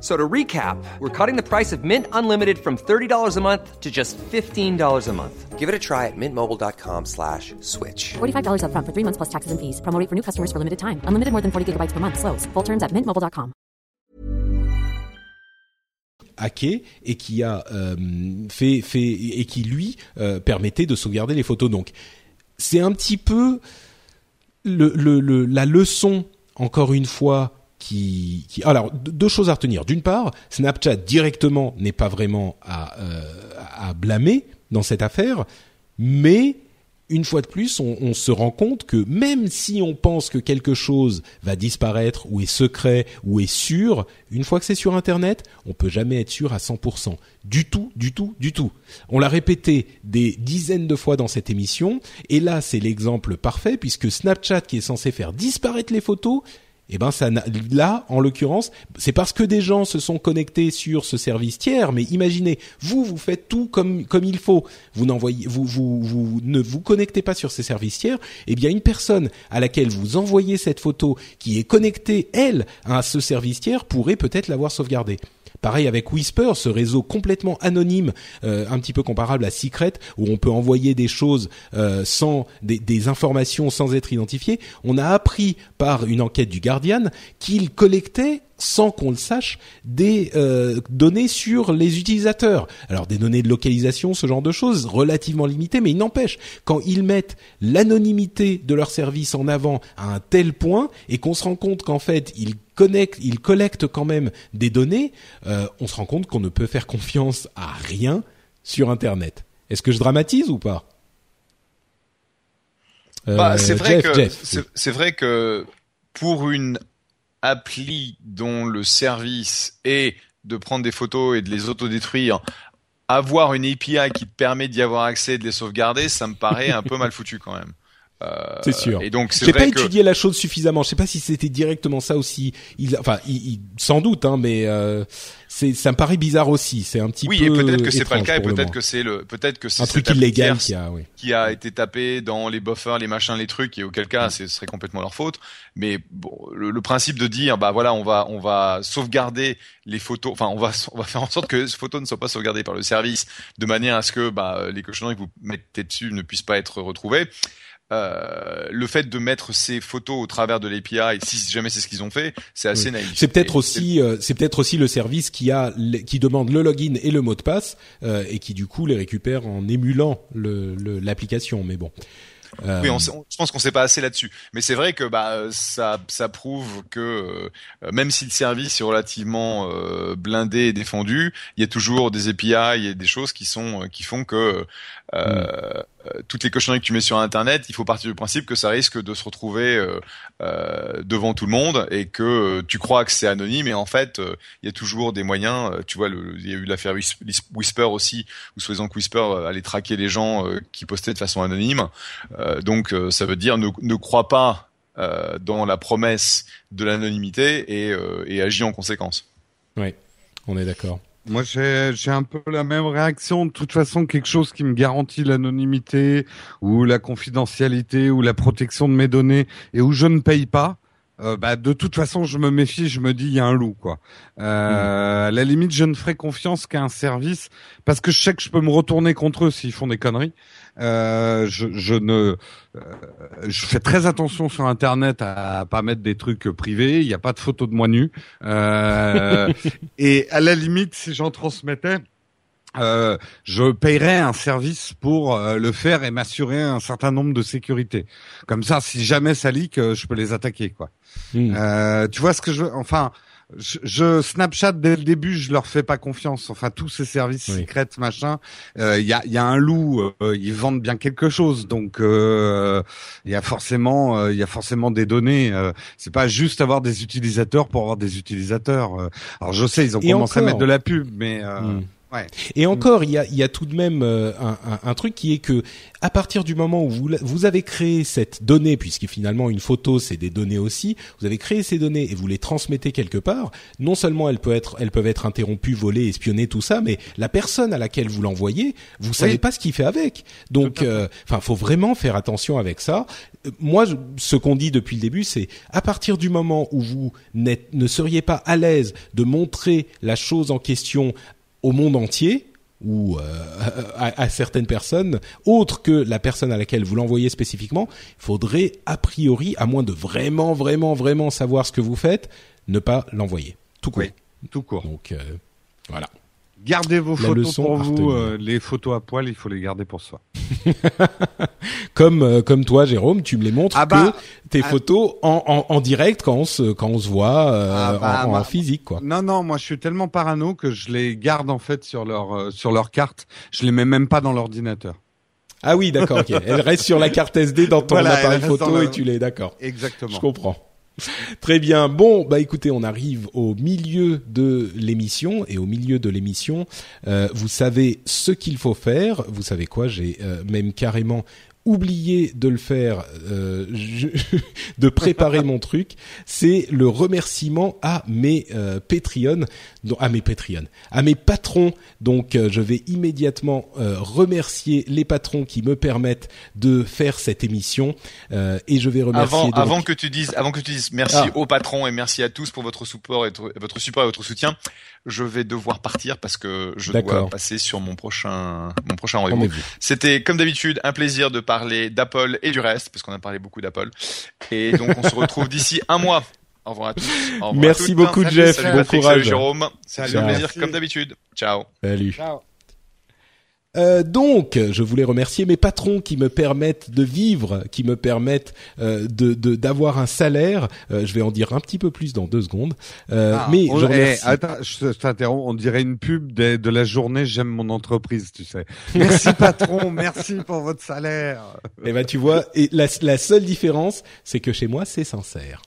So to recap, we're cutting the price of Mint Unlimited from $30 a month to just $15 a month. Give it a try at mintmobile.com slash switch. $45 up front for three months plus taxes and fees. Promo for new customers for limited time. Unlimited more than 40 gigabytes per month. Slows. Full terms at mintmobile.com. hacké et qui a euh, fait, fait et qui lui euh, permettait de sauvegarder les photos. Donc c'est un petit peu le, le, le, la leçon encore une fois alors deux choses à retenir. D'une part, Snapchat directement n'est pas vraiment à, euh, à blâmer dans cette affaire, mais une fois de plus, on, on, se rend compte que même si on pense que quelque chose va disparaître ou est secret ou est sûr, une fois que c'est sur Internet, on peut jamais être sûr à 100%. Du tout, du tout, du tout. On l'a répété des dizaines de fois dans cette émission, et là c'est l'exemple parfait puisque Snapchat qui est censé faire disparaître les photos, eh ben ça là en l'occurrence c'est parce que des gens se sont connectés sur ce service tiers mais imaginez vous vous faites tout comme comme il faut. Vous n'envoyez vous vous vous ne vous connectez pas sur ces services tiers. Eh bien une personne à laquelle vous envoyez cette photo qui est connectée elle à ce service tiers pourrait peut-être l'avoir sauvegardée Pareil avec Whisper, ce réseau complètement anonyme, euh, un petit peu comparable à Secret, où on peut envoyer des choses euh, sans des, informations sans être identifiées. On a appris par une enquête du Guardian qu'il collectait sans qu'on le sache, des euh, données sur les utilisateurs. Alors des données de localisation, ce genre de choses, relativement limitées, mais il n'empêche, quand ils mettent l'anonymité de leur service en avant à un tel point, et qu'on se rend compte qu'en fait, ils ils collectent quand même des données, euh, on se rend compte qu'on ne peut faire confiance à rien sur Internet. Est-ce que je dramatise ou pas? Bah, c'est vrai vrai que pour une appli dont le service est de prendre des photos et de les autodétruire, avoir une API qui te permet d'y avoir accès et de les sauvegarder, ça me paraît un peu mal foutu quand même. Euh, c'est sûr. Et donc, j'ai pas étudié la chose suffisamment. Je sais pas si c'était directement ça aussi. Il, enfin, il, sans doute, hein, mais euh, c'est, ça me paraît bizarre aussi. C'est un petit oui, peu. Oui, et peut-être que c'est pas le cas, et peut-être que c'est le, peut-être que c'est un truc illégal qui a, oui. qui a été tapé dans les buffers, les machins, les trucs, et auquel cas, ce serait complètement leur faute. Mais bon, le, le, principe de dire, bah voilà, on va, on va sauvegarder les photos. Enfin, on va, on va faire en sorte que ces photos ne soient pas sauvegardées par le service, de manière à ce que bah les cochonneries que vous mettez dessus ne puissent pas être retrouvées. Euh, le fait de mettre ces photos au travers de l'API, si jamais c'est ce qu'ils ont fait, c'est assez oui. naïf. C'est peut-être aussi, euh, c'est peut-être aussi le service qui a, qui demande le login et le mot de passe euh, et qui du coup les récupère en émulant l'application. Le, Mais bon. Euh... Oui, on, on, je pense qu'on sait pas assez là-dessus. Mais c'est vrai que bah ça, ça prouve que euh, même si le service est relativement euh, blindé et défendu, il y a toujours des API et des choses qui sont qui font que euh, mm. toutes les cochonneries que tu mets sur Internet, il faut partir du principe que ça risque de se retrouver euh, devant tout le monde et que tu crois que c'est anonyme et en fait il y a toujours des moyens. Tu vois, il y a eu l'affaire Whisper aussi, où soi-disant Whisper allait traquer les gens qui postaient de façon anonyme. donc ça veut dire ne, ne crois pas euh, dans la promesse de l'anonymité et, euh, et agis en conséquence. Oui, on est d'accord. Moi, j'ai, un peu la même réaction. De toute façon, quelque chose qui me garantit l'anonymité ou la confidentialité ou la protection de mes données et où je ne paye pas, euh, bah, de toute façon, je me méfie, je me dis, il y a un loup, quoi. Euh, mmh. À la limite, je ne ferai confiance qu'à un service parce que je sais que je peux me retourner contre eux s'ils font des conneries. Euh, je, je, ne, euh, je fais très attention sur Internet à, à pas mettre des trucs privés. Il n'y a pas de photos de moi nu. Euh, [laughs] et à la limite, si j'en transmettais, euh, je paierais un service pour euh, le faire et m'assurer un certain nombre de sécurité. Comme ça, si jamais ça leak, euh, je peux les attaquer, quoi. Mmh. tu vois ce que je veux Enfin, je, Snapchat dès le début, je leur fais pas confiance. Enfin, tous ces services secrets, machin, il euh, y a, y a un loup, euh, ils vendent bien quelque chose, donc il euh, y a forcément, il y a forcément des données. c'est pas juste avoir des utilisateurs pour avoir des utilisateurs. alors je sais, ils ont commencé à mettre de la pub, mais Et encore, il y a, y a, tout de même euh, un, un, un, truc qui est que à partir du moment où vous, vous avez créé cette donnée, puisque finalement une photo c'est des données aussi, vous avez créé ces données et vous les transmettez quelque part. Non seulement elles peuvent être, elles peuvent être interrompues, volées, espionnées, tout ça, mais la personne à laquelle vous l'envoyez, vous savez pas ce qu'il fait avec. Donc, euh, enfin, faut vraiment faire attention avec ça. Euh, moi, ce qu'on dit depuis le début, c'est à partir du moment où vous ne seriez pas à l'aise de montrer la chose en question au monde entier ou euh, à, certaines personnes, autres que la personne à laquelle vous l'envoyez spécifiquement, il faudrait a priori, à moins de vraiment, vraiment, vraiment savoir ce que vous faites, ne pas l'envoyer. Tout court. tout court. Donc euh, voilà. Gardez vos photos pour vous. Euh, les photos à poil, il faut les garder pour soi. [laughs] comme euh, comme toi, Jérôme, tu me les montres ah bah, que tes ah. photos en, en, en, direct quand on se quand on se voit euh, ah bah, en, en, physique, quoi. Non, non, moi je suis tellement parano que je les garde en fait sur leur sur leur carte. Je les mets même pas dans l'ordinateur. Ah oui, d'accord. ok. [laughs] Elles restent sur la carte SD dans ton appareil photo et tu les d'accord. Exactement. Je comprends. [laughs] Très bien. Bon, bah écoutez, on arrive au milieu de l'émission et au milieu de l'émission, euh, vous savez ce qu'il faut faire. Vous savez quoi? J'ai euh, même carrément oublié de le faire, euh, [laughs] de préparer mon truc, c'est le remerciement à mes euh, Patreon, à mes Patreon, à mes patrons. Donc, euh, je vais immédiatement euh, remercier les patrons qui me permettent de faire cette émission et je vais remercier. Avant, avant que tu dises, avant que tu dises merci ah. aux patrons et merci à tous pour votre support et votre support et votre soutien je vais devoir partir parce que je dois passer sur mon prochain mon prochain rendez-vous. C'était comme d'habitude un plaisir de parler d'Apple et du reste parce qu'on a parlé beaucoup d'Apple et donc on se retrouve d'ici un mois. Au revoir à tous. Merci beaucoup Jeff, bon courage. Salut Jérôme. Salut, un plaisir comme d'habitude. Ciao. Salut. Ciao. Euh, donc, je voulais remercier mes patrons qui me permettent de vivre, qui me permettent euh, de d'avoir un salaire. Euh, je vais en dire un petit peu plus dans deux secondes. Euh, ah, mais je remercie... attends, je t'interromps. On dirait une pub de, de la journée. J'aime mon entreprise, tu sais. [laughs] Merci patron, merci pour votre salaire. Et eh ben tu vois, et la, la seule différence, c'est que chez moi, c'est sincère.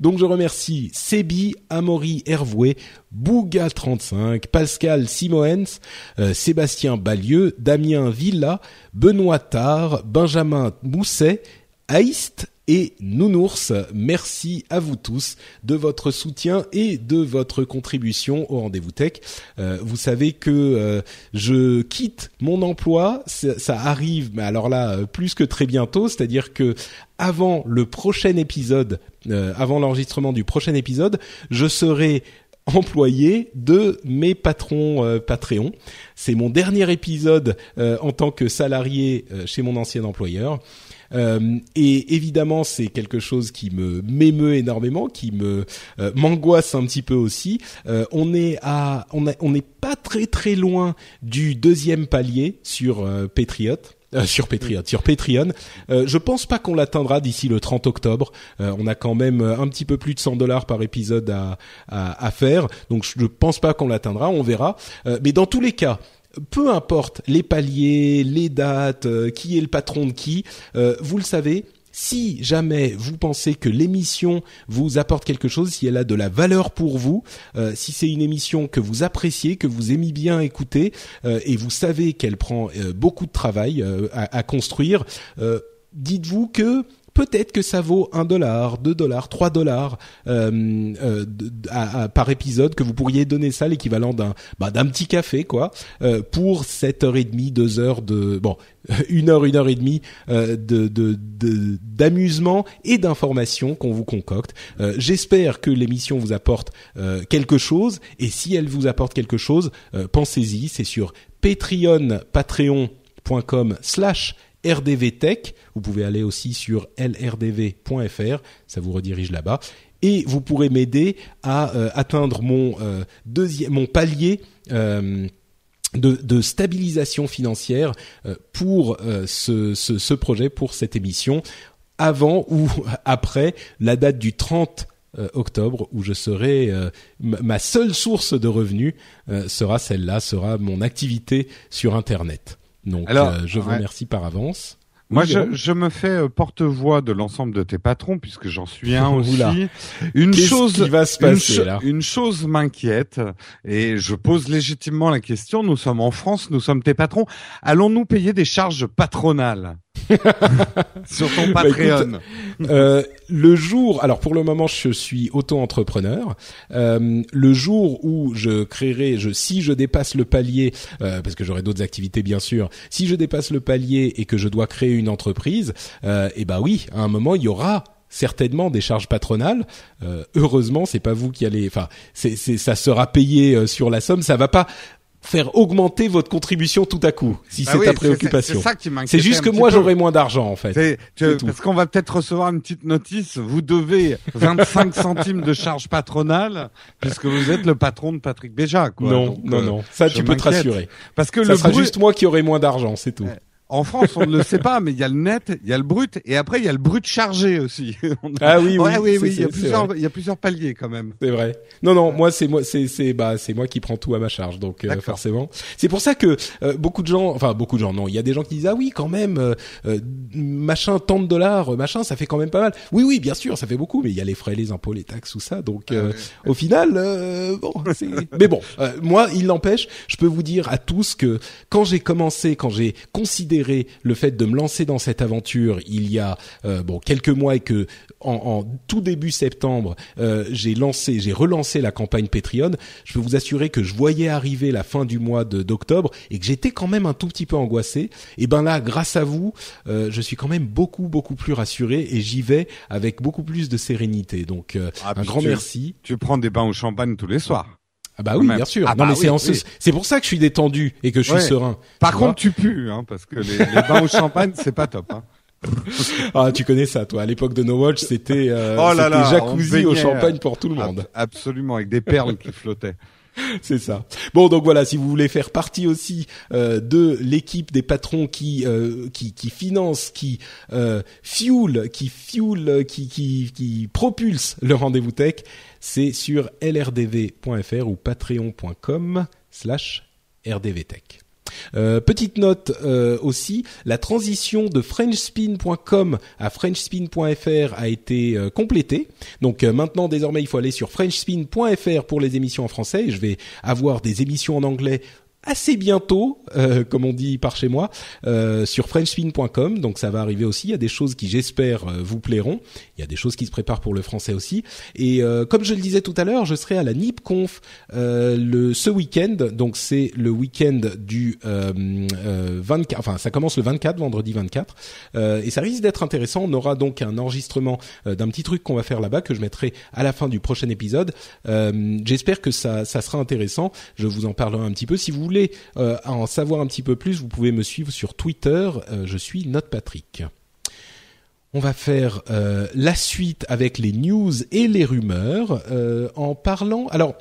Donc je remercie Sebi, Amaury Hervoué, Bouga35, Pascal Simoens, euh, Sébastien Balieu, Damien Villa, Benoît Tard, Benjamin Mousset, Aïst et Nounours. Merci à vous tous de votre soutien et de votre contribution au rendez-vous tech. Euh, vous savez que euh, je quitte mon emploi, ça, arrive, mais alors là plus que très bientôt, c'est-à-dire que avant le prochain épisode, euh, avant l'enregistrement du prochain épisode, je serai employé de mes patrons Patreon. C'est mon dernier épisode en tant que salarié chez mon ancien employeur. Euh, et évidemment, c'est quelque chose qui me m'émeut énormément, qui me euh, m'angoisse un petit peu aussi. Euh, on est à, on n'est pas très très loin du deuxième palier sur Patriot. sur Patreon, sur Patreon. je pense pas qu'on l'atteindra d'ici le 30 octobre. on a quand même un petit peu plus de 100 dollars par épisode à, à, à, faire, donc je pense pas qu'on l'atteindra. On verra. mais dans tous les cas, peu importe les paliers, les dates, euh, qui est le patron de qui, euh, vous le savez. Si jamais vous pensez que l'émission vous apporte quelque chose, si elle a de la valeur pour vous, euh, si c'est une émission que vous appréciez, que vous aimez bien écouter, et vous savez qu'elle prend beaucoup de travail à, à, construire, dites-vous que peut-être que ça vaut un dollar, deux dollars, trois dollars euh, euh, par épisode que vous pourriez donner ça l'équivalent d'un bah, d'un petit café quoi euh, pour sept heures et demie, deux heures de bon [laughs] une heure, une heure et demie euh, de d'amusement de, et d'information qu'on vous concocte. Euh, j'espère que l'émission vous apporte euh, quelque chose et si elle vous apporte quelque chose, pensez-y. C'est sur Patreon, patreon.com slash rdvtech. Vous pouvez aller aussi sur lrdv.fr, ça vous redirige là-bas. Et vous pourrez m'aider à euh, atteindre mon euh, deuxième, mon palier. Euh, de, stabilisation financière pour ce, projet, pour cette émission, avant ou [laughs] après la date du 30 octobre où je serai ma seule source de revenus sera celle-là, sera mon activité sur Internet. Donc je vous remercie par avance. Moi, je, je, me fais euh, porte-voix de l'ensemble de tes patrons puisque j'en suis un [laughs] aussi. Une chose qui va se passer, une, là une chose m'inquiète et je pose légitimement la question. Nous sommes en France, nous sommes tes patrons. Allons-nous payer des charges patronales? [laughs] sur ton bah, Patreon. euh, le jour, alors pour le moment, je suis auto-entrepreneur. Euh, le jour où je créerai, je, si je dépasse le palier, euh, parce que j'aurai d'autres activités bien sûr, si je dépasse le palier et que je dois créer une entreprise, euh, et eh ben oui, à un moment il y aura certainement des charges patronales. Euh, heureusement, c'est pas vous qui allez. Enfin, c'est, ça sera payé euh, sur la somme. Ça va pas faire augmenter votre contribution tout à coup, si bah c'est ta préoccupation. C'est ça qui C'est juste que moi j'aurai moins d'argent en fait. parce qu'on va peut-être recevoir une petite notice. Vous devez 25 [laughs] centimes de charge patronale puisque vous êtes le patron de Patrick Béja. Quoi. Non, non, euh, non. Ça tu peux te rassurer. Parce que ça le sera juste moi qui aurai moins d'argent, c'est tout. En France, on ne le sait pas, mais il y a le net, il y a le brut, et après il y a le brut chargé aussi. [laughs] ah oui, oui, oui, oui. Il y a plusieurs, il y a plusieurs paliers quand même. C'est vrai. Non, non, moi c'est moi, c'est c'est bah c'est moi qui prends tout à ma charge, donc euh, forcément. C'est pour ça que euh, beaucoup de gens, enfin beaucoup de gens, non, il y a des gens qui disent ah oui quand même, euh, machin tant de dollars, machin, ça fait quand même pas mal. Oui, oui, bien sûr, ça fait beaucoup, mais il y a les frais, les impôts, les taxes, tout ça, donc ah au final, bon, [laughs] mais bon, moi il n'empêche, je peux vous dire à tous que quand j'ai commencé, quand j'ai considéré le fait de me lancer dans cette aventure il y a euh, bon quelques mois et que en, en tout début septembre euh, j'ai lancé, j'ai relancé la campagne Patreon, je peux vous assurer que je voyais arriver la fin du mois d'octobre et que j'étais quand même un tout petit peu angoissé. Et ben là, grâce à vous, euh, je suis quand même beaucoup beaucoup plus rassuré et j'y vais avec beaucoup plus de sérénité. Donc ah, un grand merci. Tu prends des bains au champagne tous les soirs. Ah bah oui, bien sûr. Ah non bah mais c'est c'est pour ça que je suis détendu et que je suis serein. Par contre, tu pues hein, parce que les, les bains au champagne, c'est pas top hein. [laughs] ah, tu connais ça, toi. À l'époque de No Watch, c'était euh, oh jacuzzi au champagne pour tout le monde. absolument, avec des perles qui flottaient. [laughs] C'est ça. Bon, donc voilà, si vous voulez faire partie aussi euh, de l'équipe des patrons qui euh, qui, finance, qui euh, qui fuel, qui qui qui propulse le rendez-vous tech, c'est sur lrdv.fr ou patreon.com/slash rdvtech. Euh, petite note euh, aussi, la transition de frenchspin.com à frenchspin.fr a été euh, complétée. Donc maintenant, désormais, il faut aller sur frenchspin.fr pour les émissions en français. je vais avoir des émissions en anglais assez bientôt, euh, comme on dit par chez moi, euh, sur frenchspin.com. Donc ça va arriver aussi. Il y a des choses qui, j'espère, euh, vous plairont. Il y a des choses qui se préparent pour le français aussi. Et comme je le disais tout à l'heure, je serai à la NipConf le ce week-end. Donc c'est le week-end du 24. Enfin, ça commence le 24, vendredi 24. et ça risque d'être intéressant. On aura donc un enregistrement d'un petit truc qu'on va faire là-bas que je mettrai à la fin du prochain épisode. j'espère que ça, ça sera intéressant. Je vous en parlerai un petit peu. Si vous voulez euh, en savoir un petit peu plus, vous pouvez me suivre sur Twitter. Euh, je suis NotePatrick. On va faire euh, la suite avec les news et les rumeurs en parlant. Alors,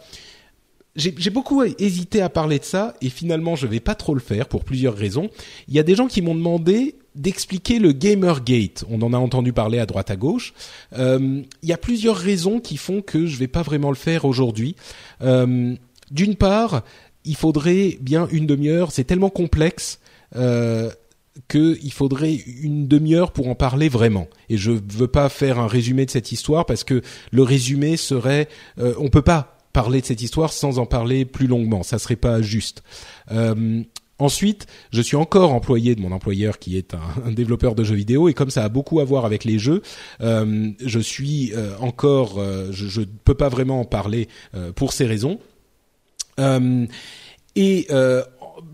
j'ai beaucoup hésité à parler de ça et finalement je vais pas trop le faire pour plusieurs raisons. Il y a des gens qui m'ont demandé d'expliquer le Gamergate. On en a entendu parler à droite à gauche. il y a plusieurs raisons qui font que je vais pas vraiment le faire aujourd'hui. D'une part, il faudrait bien une demi-heure. C'est tellement complexe. Euh, qu'il faudrait une demi-heure pour en parler vraiment. Et je veux pas faire un résumé de cette histoire parce que le résumé serait, euh, on peut pas parler de cette histoire sans en parler plus longuement. Ça serait pas juste. Euh, ensuite, je suis encore employé de mon employeur qui est un, [laughs] développeur de jeux vidéo et comme ça a beaucoup à voir avec les jeux, euh, je suis euh, encore, je, ne peux pas vraiment en parler pour ces raisons. Euh, et euh,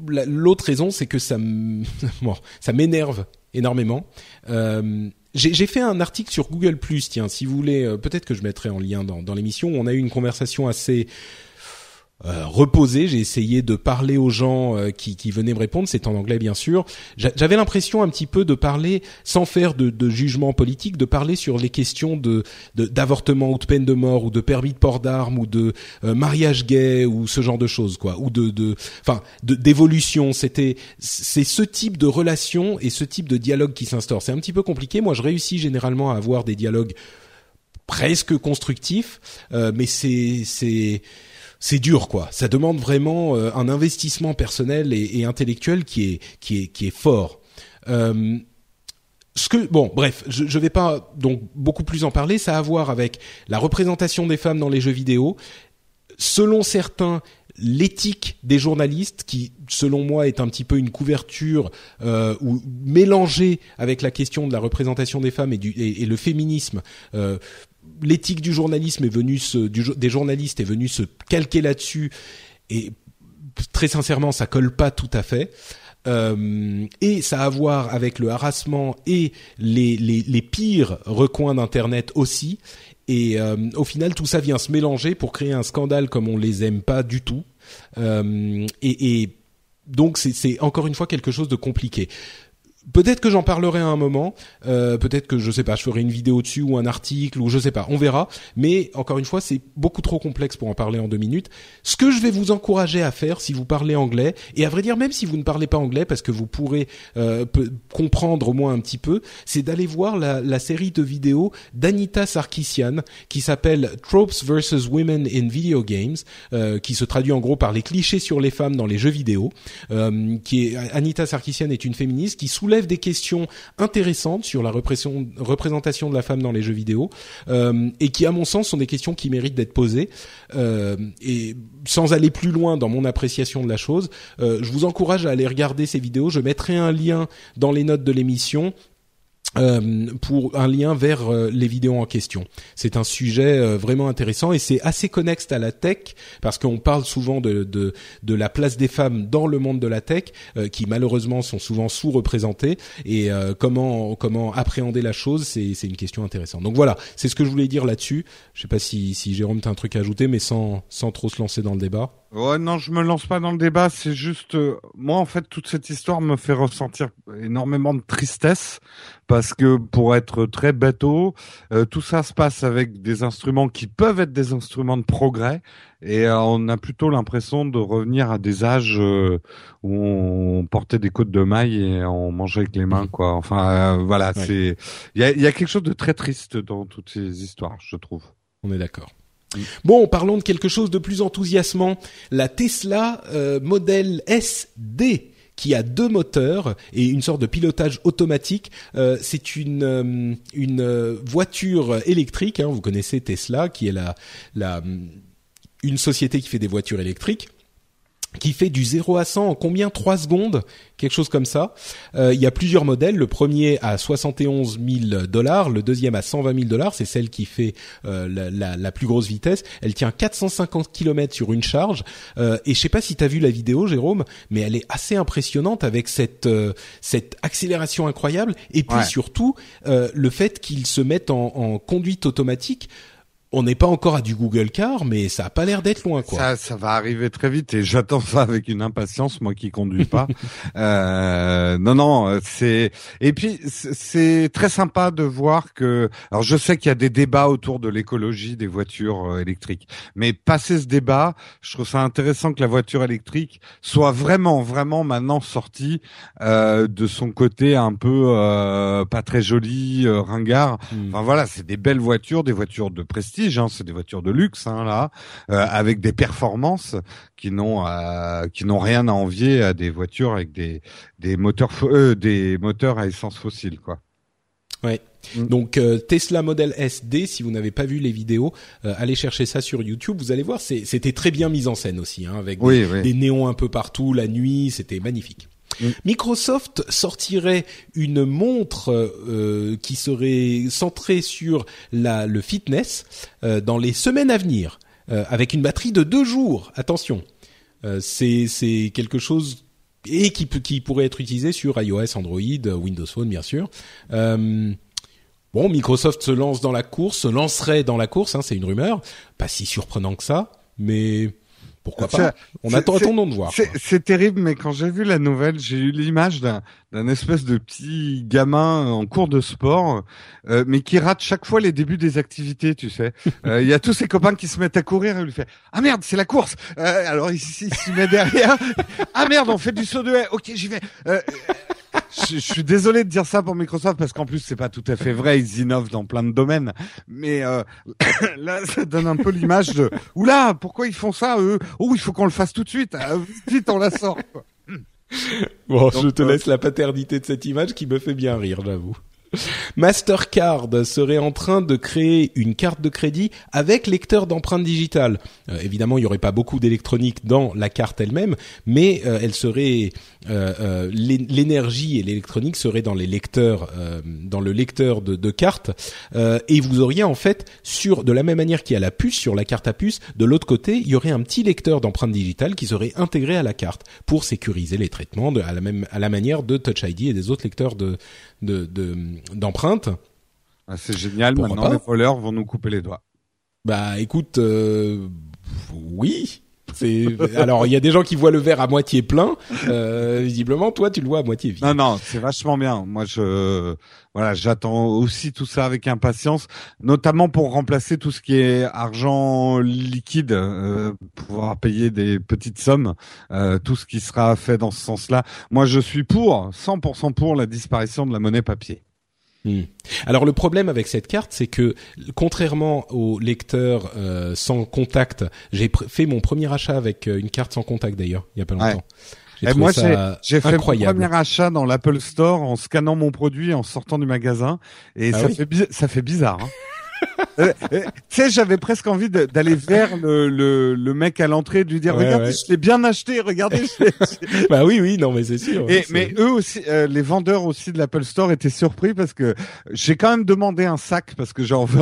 l'autre raison, c'est que ça, [laughs] m'énerve énormément. Euh, j'ai fait un article sur Google tiens, si vous voulez, peut-être que je mettrai en lien dans, dans l'émission. On a eu une conversation assez euh, reposé. J'ai essayé de parler aux gens euh, qui, qui, venaient me répondre. C'est en anglais, bien sûr. J'avais l'impression un petit peu de parler sans faire de, de, jugement politique, de parler sur les questions de d'avortement ou de peine de mort ou de permis de port d'armes ou de euh, mariage gay ou ce genre de choses, quoi, ou de, de, enfin, d'évolution. C'était, c'est ce type de relation et ce type de dialogue qui s'instaure. C'est un petit peu compliqué. Moi, je réussis généralement à avoir des dialogues presque constructif, mais c'est c'est c'est dur quoi. Ça demande vraiment un investissement personnel et, intellectuel qui est fort. Euh, bon, bref, je, je vais pas donc beaucoup plus en parler. Ça a à voir avec la représentation des femmes dans les jeux vidéo. Selon certains, l'éthique des journalistes, qui selon moi est un petit peu une couverture euh, ou mélangée avec la question de la représentation des femmes et, du, et, le féminisme. Euh, l'éthique du journalisme est venue se, des journalistes est venue se calquer là-dessus et très sincèrement, ça colle pas tout à fait. Euh, et ça a à voir avec le harassement et les, les, les pires recoins d'internet aussi. Et euh, au final, tout ça vient se mélanger pour créer un scandale comme on les aime pas du tout. Euh, et, et donc c'est encore une fois quelque chose de compliqué. Peut-être que j'en parlerai à un moment. Euh, peut-être que je sais pas, je ferai une vidéo dessus ou un article ou je sais pas. On verra. Mais encore une fois, c'est beaucoup trop complexe pour en parler en deux minutes. Ce que je vais vous encourager à faire, si vous parlez anglais, et à vrai dire même si vous ne parlez pas anglais, parce que vous pourrez euh, comprendre au moins un petit peu, c'est d'aller voir la, la, série de vidéos d'Anita Sarkisian qui s'appelle Tropes versus Women in Video Games, euh, qui se traduit en gros par les clichés sur les femmes dans les jeux vidéo. Euh, qui est Anita Sarkisian est une féministe qui soulève des questions intéressantes sur la représentation de la femme dans les jeux vidéo euh, et qui, à mon sens, sont des questions qui méritent d'être posées. Euh, et sans aller plus loin dans mon appréciation de la chose, euh, je vous encourage à aller regarder ces vidéos. Je mettrai un lien dans les notes de l'émission euh, pour un lien vers euh, les vidéos en question. C'est un sujet euh, vraiment intéressant et c'est assez connexe à la tech parce qu'on parle souvent de, de, de la place des femmes dans le monde de la tech qui malheureusement sont souvent sous-représentées et comment comment appréhender la chose c'est c'est une question intéressante. Donc voilà, c'est ce que je voulais dire là-dessus. Je sais pas si si Jérôme t'as un truc à ajouter mais sans sans trop se lancer dans le débat. Ouais, non, je me lance pas dans le débat. C'est juste, euh, moi, en fait, toute cette histoire me fait ressentir énormément de tristesse parce que, pour être très bateau, euh, tout ça se passe avec des instruments qui peuvent être des instruments de progrès et euh, on a plutôt l'impression de revenir à des âges où on portait des côtes de maille et on mangeait avec les mains, quoi. Enfin, voilà, c'est, il y a, y a quelque chose de très triste dans toutes ces histoires, je trouve. On est d'accord. Bon, parlons de quelque chose de plus enthousiasmant. La Tesla euh, Model SD qui a deux moteurs et une sorte de pilotage automatique. Euh, c'est une euh, une voiture électrique. Hein, vous connaissez Tesla, qui est la la une société qui fait des voitures électriques qui fait du 0 à 100 en combien 3 secondes quelque chose comme ça. Euh, il y a plusieurs modèles. Le premier à 71 000 dollars, le deuxième à 120 000 dollars. C'est celle qui fait euh, la, la, la, plus grosse vitesse. Elle tient 450 km sur une charge. Euh, et je sais pas si tu as vu la vidéo, Jérôme, mais elle est assez impressionnante avec cette euh, cette accélération incroyable. Et puis surtout euh, le fait qu'ils se mettent en, en conduite automatique on n'est pas encore à du Google Car, mais ça a pas l'air d'être loin, quoi. Ça, ça va arriver très vite et j'attends ça avec une impatience, moi qui conduis pas. [laughs] euh, non, non, c'est et puis c'est très sympa de voir que. Alors, je sais qu'il y a des débats autour de l'écologie des voitures euh, électriques, mais passer ce débat, je trouve ça intéressant que la voiture électrique soit vraiment, vraiment maintenant sortie euh, de son côté un peu euh, pas très joli, euh, ringard. Hmm. Enfin voilà, c'est des belles voitures, des voitures de prestige Hein, c'est des voitures de luxe hein, là, euh, avec des performances qui n'ont euh, qui n'ont rien à envier à des voitures avec des des moteurs euh, des moteurs à essence fossile quoi. Ouais. Mm. Donc Tesla Model SD, si vous n'avez pas vu les vidéos, allez chercher ça sur YouTube. Vous allez voir, c'était très bien mis en scène aussi, hein, avec des, néons un peu partout la nuit. C'était magnifique. Mm. Microsoft sortirait une montre euh, qui serait centrée sur la, le fitness euh, dans les semaines à venir, euh, avec une batterie de deux jours. Attention, c'est c'est quelque chose et qui qui pourrait être utilisé sur iOS, Android, Windows Phone bien sûr. bon, Microsoft se lance dans la course, se lancerait dans la course, hein, c'est une rumeur, pas si surprenant que ça, mais pourquoi pas On attend, attendons de voir. C'est terrible, mais quand j'ai vu la nouvelle, j'ai eu l'image d'un d'un espèce de petit gamin en cours de sport, euh, mais qui rate chaque fois les débuts des activités, tu sais. [laughs] Euh, il y a tous ses copains qui se mettent à courir et lui fait ah merde c'est la course. Euh, alors il, il s'y met derrière. ah merde on fait du saut de haie. Ok j'y vais. Je, suis désolé de dire ça pour Microsoft parce qu'en plus c'est pas tout à fait vrai, ils innovent dans plein de domaines. Mais euh, [coughs] là, ça donne un peu l'image de oula, pourquoi ils font ça eux? Oh, il faut qu'on le fasse tout de suite. Ah, vite, on la sort. Bon, je te laisse la paternité de cette image qui me fait bien rire, j'avoue. Mastercard serait en train de créer une carte de crédit avec lecteur d'empreintes digitales. Euh, évidemment, il n'y aurait pas beaucoup d'électronique dans la carte elle-même, mais euh, elle serait euh, l'énergie et l'électronique seraient dans les lecteurs, dans le lecteur de, de carte, et vous auriez en fait sur de la même manière qu'il y a la puce sur la carte à puce, de l'autre côté, il y aurait un petit lecteur d'empreintes digitales qui serait intégré à la carte pour sécuriser les traitements de, à la même à la manière de Touch ID et des autres lecteurs de de d'empreintes. ah, c'est génial. Maintenant, les voleurs vont nous couper les doigts. Bah, écoute, euh, oui. C'est alors il y a des gens qui voient le verre à moitié plein. Euh, visiblement, toi, tu le vois à moitié vide. Non, non, c'est vachement bien. Moi, je voilà, j'attends aussi tout ça avec impatience, notamment pour remplacer tout ce qui est argent liquide, euh, pouvoir payer des petites sommes, euh, tout ce qui sera fait dans ce sens-là. Moi, je suis pour 100% pour la disparition de la monnaie papier. Hmm. Alors le problème avec cette carte, c'est que contrairement au lecteur euh, sans contact, j'ai fait mon premier achat avec euh, une carte sans contact d'ailleurs, il y a pas longtemps. Et moi, j'ai fait mon premier achat dans l'Apple Store en scannant mon produit en sortant du magasin, et ah ça, fait ça fait bizarre. Hein. [laughs] Euh, euh, tu sais, j'avais presque envie d'aller vers le, le, le, mec à l'entrée, de lui dire, regardez, je l'ai bien acheté, regardez. [laughs] bah oui, oui, non, mais c'est sûr. Et, mais eux aussi, euh, les vendeurs aussi de l'Apple Store étaient surpris parce que j'ai quand même demandé un sac parce que j'ai envie,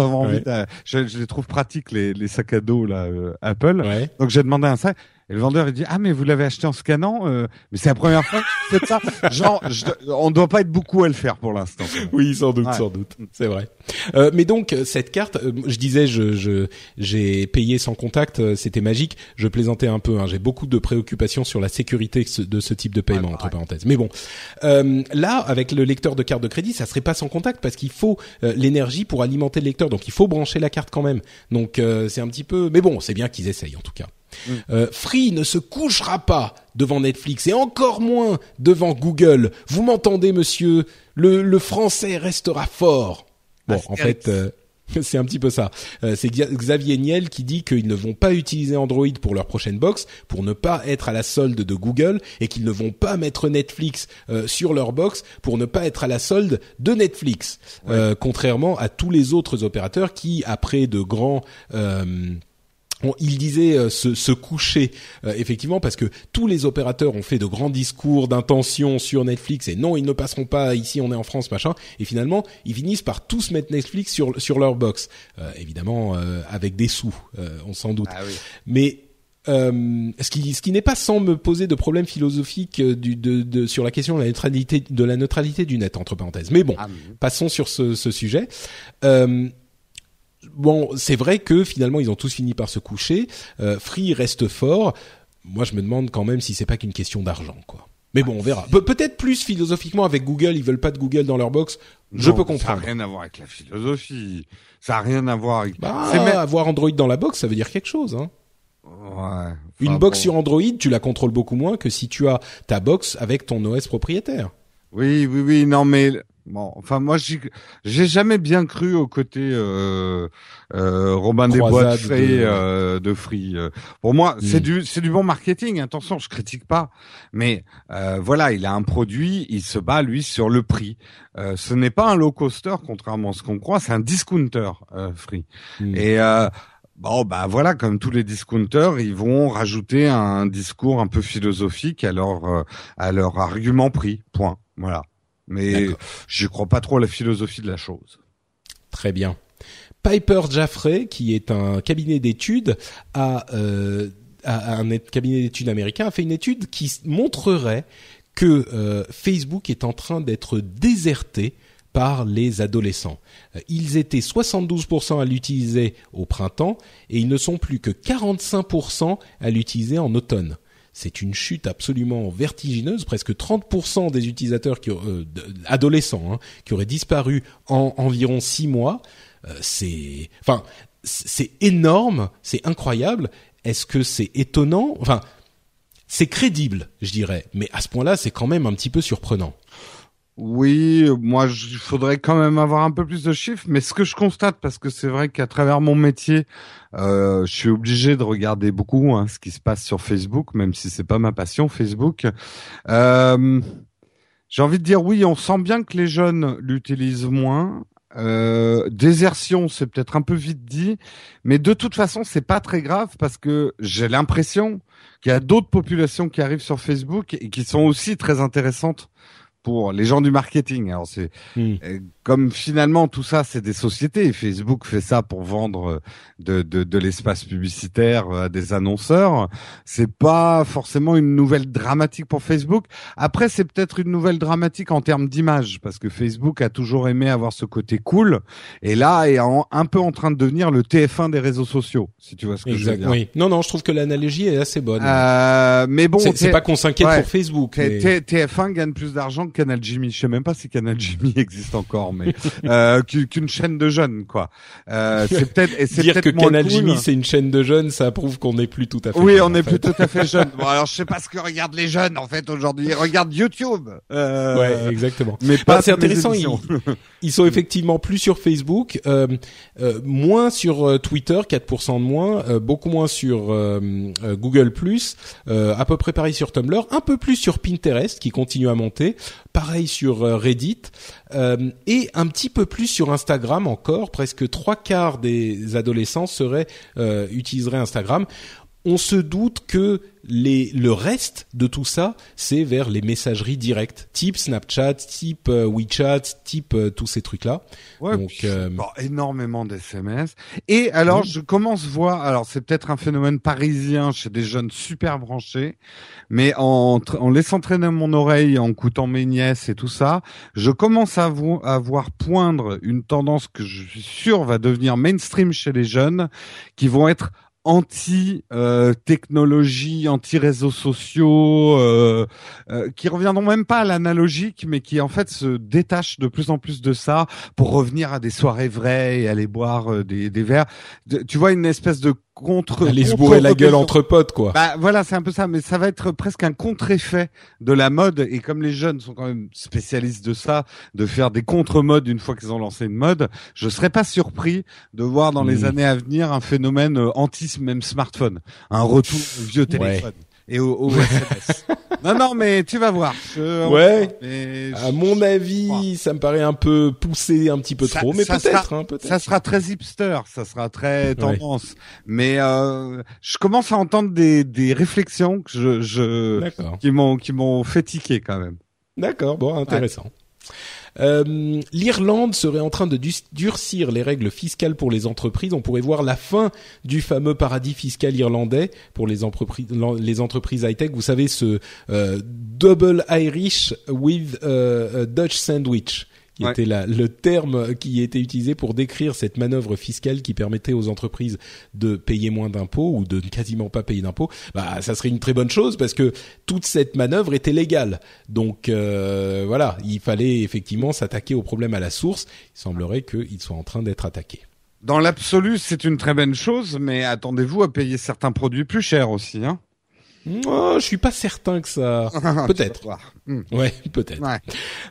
je, je, les trouve pratiques les, les sacs à dos là, Apple. Donc j'ai demandé un sac. Et le vendeur il dit ah mais vous l'avez acheté en scannant, euh, mais c'est la première fois que vous faites ça. [laughs] Genre, je, on doit pas être beaucoup à le faire pour l'instant. Oui, sans doute, sans doute, c'est vrai. Euh, mais donc cette carte, euh, je disais, je j'ai payé sans contact, euh, c'était magique. Je plaisantais un peu. Hein, j'ai beaucoup de préoccupations sur la sécurité de ce type de paiement entre parenthèses. Mais bon, là avec le lecteur de carte de crédit, ça serait pas sans contact parce qu'il faut l'énergie pour alimenter le lecteur, donc il faut brancher la carte quand même. Donc c'est un petit peu, mais bon, c'est bien qu'ils essayent en tout cas. Euh, Free ne se couchera pas devant Netflix et encore moins devant Google. Vous m'entendez, monsieur? Le, le français restera fort. Bon, en fait, euh, [laughs] c'est un petit peu ça. Euh, c'est Xavier Niel qui dit qu'ils ne vont pas utiliser Android pour leur prochaine box pour ne pas être à la solde de Google et qu'ils ne vont pas mettre Netflix sur leur box pour ne pas être à la solde de Netflix. contrairement à tous les autres opérateurs qui, après de grands il disait euh, se, coucher euh, effectivement parce que tous les opérateurs ont fait de grands discours d'intention sur Netflix et non ils ne passeront pas ici on est en France machin. Et finalement ils finissent par tous mettre Netflix sur sur leur box. Euh, évidemment avec des sous on s'en doute. Ah mais ce qui, ce qui n'est pas sans me poser de problèmes philosophiques du, de, de, sur la question de la neutralité de la neutralité du net entre parenthèses. Mais bon, ah passons sur ce, ce sujet. Euh, bon, c'est vrai que finalement ils ont tous fini par se coucher. Euh, Free reste fort. Moi, je me demande quand même si c'est pas qu'une question d'argent, quoi. Mais bon, on verra. peut-être plus philosophiquement avec Google, ils veulent pas de Google dans leur box. Je peux comprendre. Ça n'a rien à voir avec la philosophie. Ça a rien à voir avec. Bah, avoir Android dans la box, ça veut dire quelque chose, hein. Ouais. Une box sur Android, tu la contrôles beaucoup moins que si tu as ta box avec ton OS propriétaire. Oui, oui, oui. Non, mais Bon, enfin moi j'ai jamais bien cru au côté euh, euh, Robin des Bois de Free. Euh, de Free. Euh. Pour moi, c'est hmm. du c'est du bon marketing. Attention, je critique pas, mais euh, voilà, il a un produit, il se bat lui sur le prix. Euh, ce n'est pas un low coster, contrairement à ce qu'on croit, c'est un discounter Free. Hmm. Et Bon, bah voilà, comme tous les discounters, ils vont rajouter un discours un peu philosophique à leur à leur argument prix. Point. Voilà. Mais je crois pas trop à la philosophie de la chose. Très bien. Piper Jaffray, qui est un cabinet d'études, a, euh, un cabinet d'études américain, a fait une étude qui montrerait que euh, Facebook est en train d'être déserté par les adolescents. Euh, ils étaient 72% à l'utiliser au printemps et ils ne sont plus que 45% à l'utiliser en automne c'est une chute absolument vertigineuse. Presque 30% des utilisateurs qui, euh, adolescents hein, qui auraient disparu en environ six mois. Euh, c'est, enfin, c'est énorme, c'est incroyable. Est-ce que c'est étonnant? Enfin, c'est crédible, je dirais, mais à ce point-là, c'est quand même un petit peu surprenant. Oui, moi, il faudrait quand même avoir un peu plus de chiffres, mais ce que je constate, parce que c'est vrai qu'à travers mon métier, euh, je suis obligé de regarder beaucoup hein, ce qui se passe sur Facebook, même si c'est pas ma passion, Facebook. Euh, j'ai envie de dire oui, on sent bien que les jeunes l'utilisent moins. Euh, désertion, c'est peut-être un peu vite dit, mais de toute façon, c'est pas très grave parce que j'ai l'impression qu'il y a d'autres populations qui arrivent sur Facebook et qui sont aussi très intéressantes pour les gens du marketing. Alors c'est hmm. Euh, comme finalement tout ça c'est des sociétés. Facebook fait ça pour vendre euh, de, de, de l'espace publicitaire à des annonceurs. C'est pas forcément une nouvelle dramatique pour Facebook. Après c'est peut-être une nouvelle dramatique en termes d'image parce que Facebook a toujours aimé avoir ce côté cool et là est un peu en train de devenir le TF1 des réseaux sociaux. Si tu vois ce que je veux dire. Oui. Non non, je trouve que l'analogie est assez bonne. Euh, mais bon, c'est pas qu'on s'inquiète pour Facebook. TF1 gagne plus d'argent Canal Jimmy. Je sais même pas si Canal Jimmy [laughs] existe encore, mais euh, qu'une chaîne de jeunes, quoi. Euh, c'est peut-être et c'est dire que Canal Jimmy c'est une chaîne de jeunes, ça prouve qu'on n'est plus tout à fait. Oui, on n'est plus tout à fait jeunes. [laughs] Bon, alors je sais pas ce que regardent les jeunes en fait aujourd'hui. Ils regardent YouTube. Euh, ouais, exactement. Mais pas. Bah, c'est intéressant. Ils, ils, sont effectivement plus sur Facebook, euh, euh moins sur euh, Twitter, 4% de moins, euh, beaucoup moins sur Google à peu près pareil sur Tumblr, un peu plus sur Pinterest qui continue à monter pareil sur Reddit euh, et un petit peu plus sur Instagram encore. Presque trois quarts des adolescents seraient euh, utiliseraient Instagram. On se doute que les, le reste de tout ça, c'est vers les messageries directes, type Snapchat, type euh, WeChat, type euh, tous ces trucs-là. Ouais, Donc euh... énormément d'SMS. Et alors, je commence voir. Alors, c'est peut-être un phénomène parisien chez des jeunes super branchés, mais en, en laissant traîner mon oreille, en coûtant mes nièces et tout ça, je commence à, à voir poindre une tendance que je suis sûr va devenir mainstream chez les jeunes, qui vont être anti euh, technologie, anti réseaux sociaux, euh, euh, qui reviendront même pas à l'analogique, mais qui en fait se détachent de plus en plus de ça pour revenir à des soirées vraies et aller boire euh, des, des verres. tu vois une espèce de contre aller se bourrer la gueule entre potes quoi. Bah voilà, c'est un peu ça mais ça va être presque un contre-effet de la mode et comme les jeunes sont quand même spécialistes de ça, de faire des contre-modes une fois qu'ils ont lancé une mode, je serais pas surpris de voir dans les hmm. anti à venir un phénomène euh, anti même smartphone, un retour au vieux téléphone et au, SMS. [laughs] non, non, mais tu vas voir. ouais. À mon avis, ça me paraît un peu poussé un petit peu trop, mais peut-être. Hein, peut ça sera très hipster, ça sera très tendance. Mais euh, je commence à entendre des, des réflexions que je, je qui m'ont qui m'ont fait tiquer quand même. D'accord, bon, intéressant. Euh, L'Irlande serait en train de durcir les règles fiscales pour les entreprises. On pourrait voir la fin du fameux paradis fiscal irlandais pour les entreprises, les entreprises high tech. Vous savez ce euh, double Irish with euh, Dutch sandwich qui était la, le terme qui était utilisé pour décrire cette manœuvre fiscale qui permettait aux entreprises de payer moins d'impôts ou de quasiment pas payer d'impôts, bah ça serait une très bonne chose parce que toute cette manœuvre était légale. Donc euh, voilà, il fallait effectivement s'attaquer au problème à la source. Il semblerait qu'il soit en train d'être attaqué. Dans l'absolu, c'est une très bonne chose, mais attendez-vous à payer certains produits plus chers aussi, hein Oh, je suis pas certain que ça. [laughs] Peut-être. Hmm. Ouais, peut-être.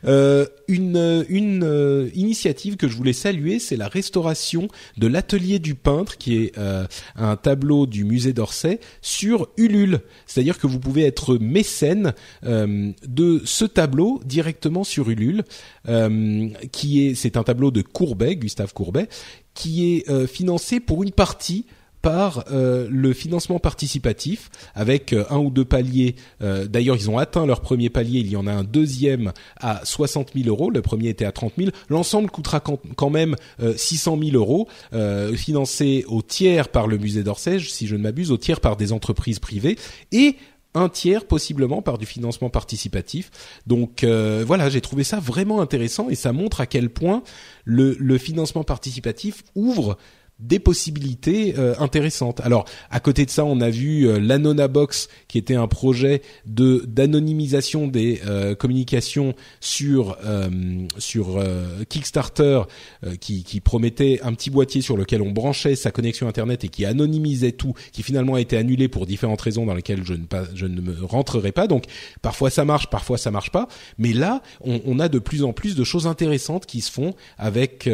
Euh, une une euh, initiative que je voulais saluer, c'est la restauration de l'atelier du peintre, qui est euh, un tableau du musée d'Orsay sur Ulule. C'est-à-dire que vous pouvez être mécène de ce tableau directement sur Ulule, qui est c'est un tableau de Courbet, Gustave Courbet, qui est financé pour une partie par euh, le financement participatif avec euh, un ou deux paliers. Euh, d'ailleurs, ils ont atteint leur premier palier. Il y en a un deuxième à 60 000 euros. Le premier était à 30 000. L'ensemble coûtera quand même 600 000 euros, financé au tiers par le musée d'Orsay, si je ne m'abuse, au tiers par des entreprises privées et un tiers possiblement par du financement participatif. Donc voilà, j'ai trouvé ça vraiment intéressant et ça montre à quel point le, le financement participatif ouvre des possibilités euh, intéressantes. Alors, à côté de ça, on a vu euh, l'Anona qui était un projet de d'anonymisation des euh, communications sur sur Kickstarter, qui, qui promettait un petit boîtier sur lequel on branchait sa connexion internet et qui anonymisait tout, qui finalement a été annulé pour différentes raisons dans lesquelles je ne pas, je ne me rentrerai pas. Donc, parfois ça marche, parfois ça marche pas. Mais là, on, on a de plus en plus de choses intéressantes qui se font avec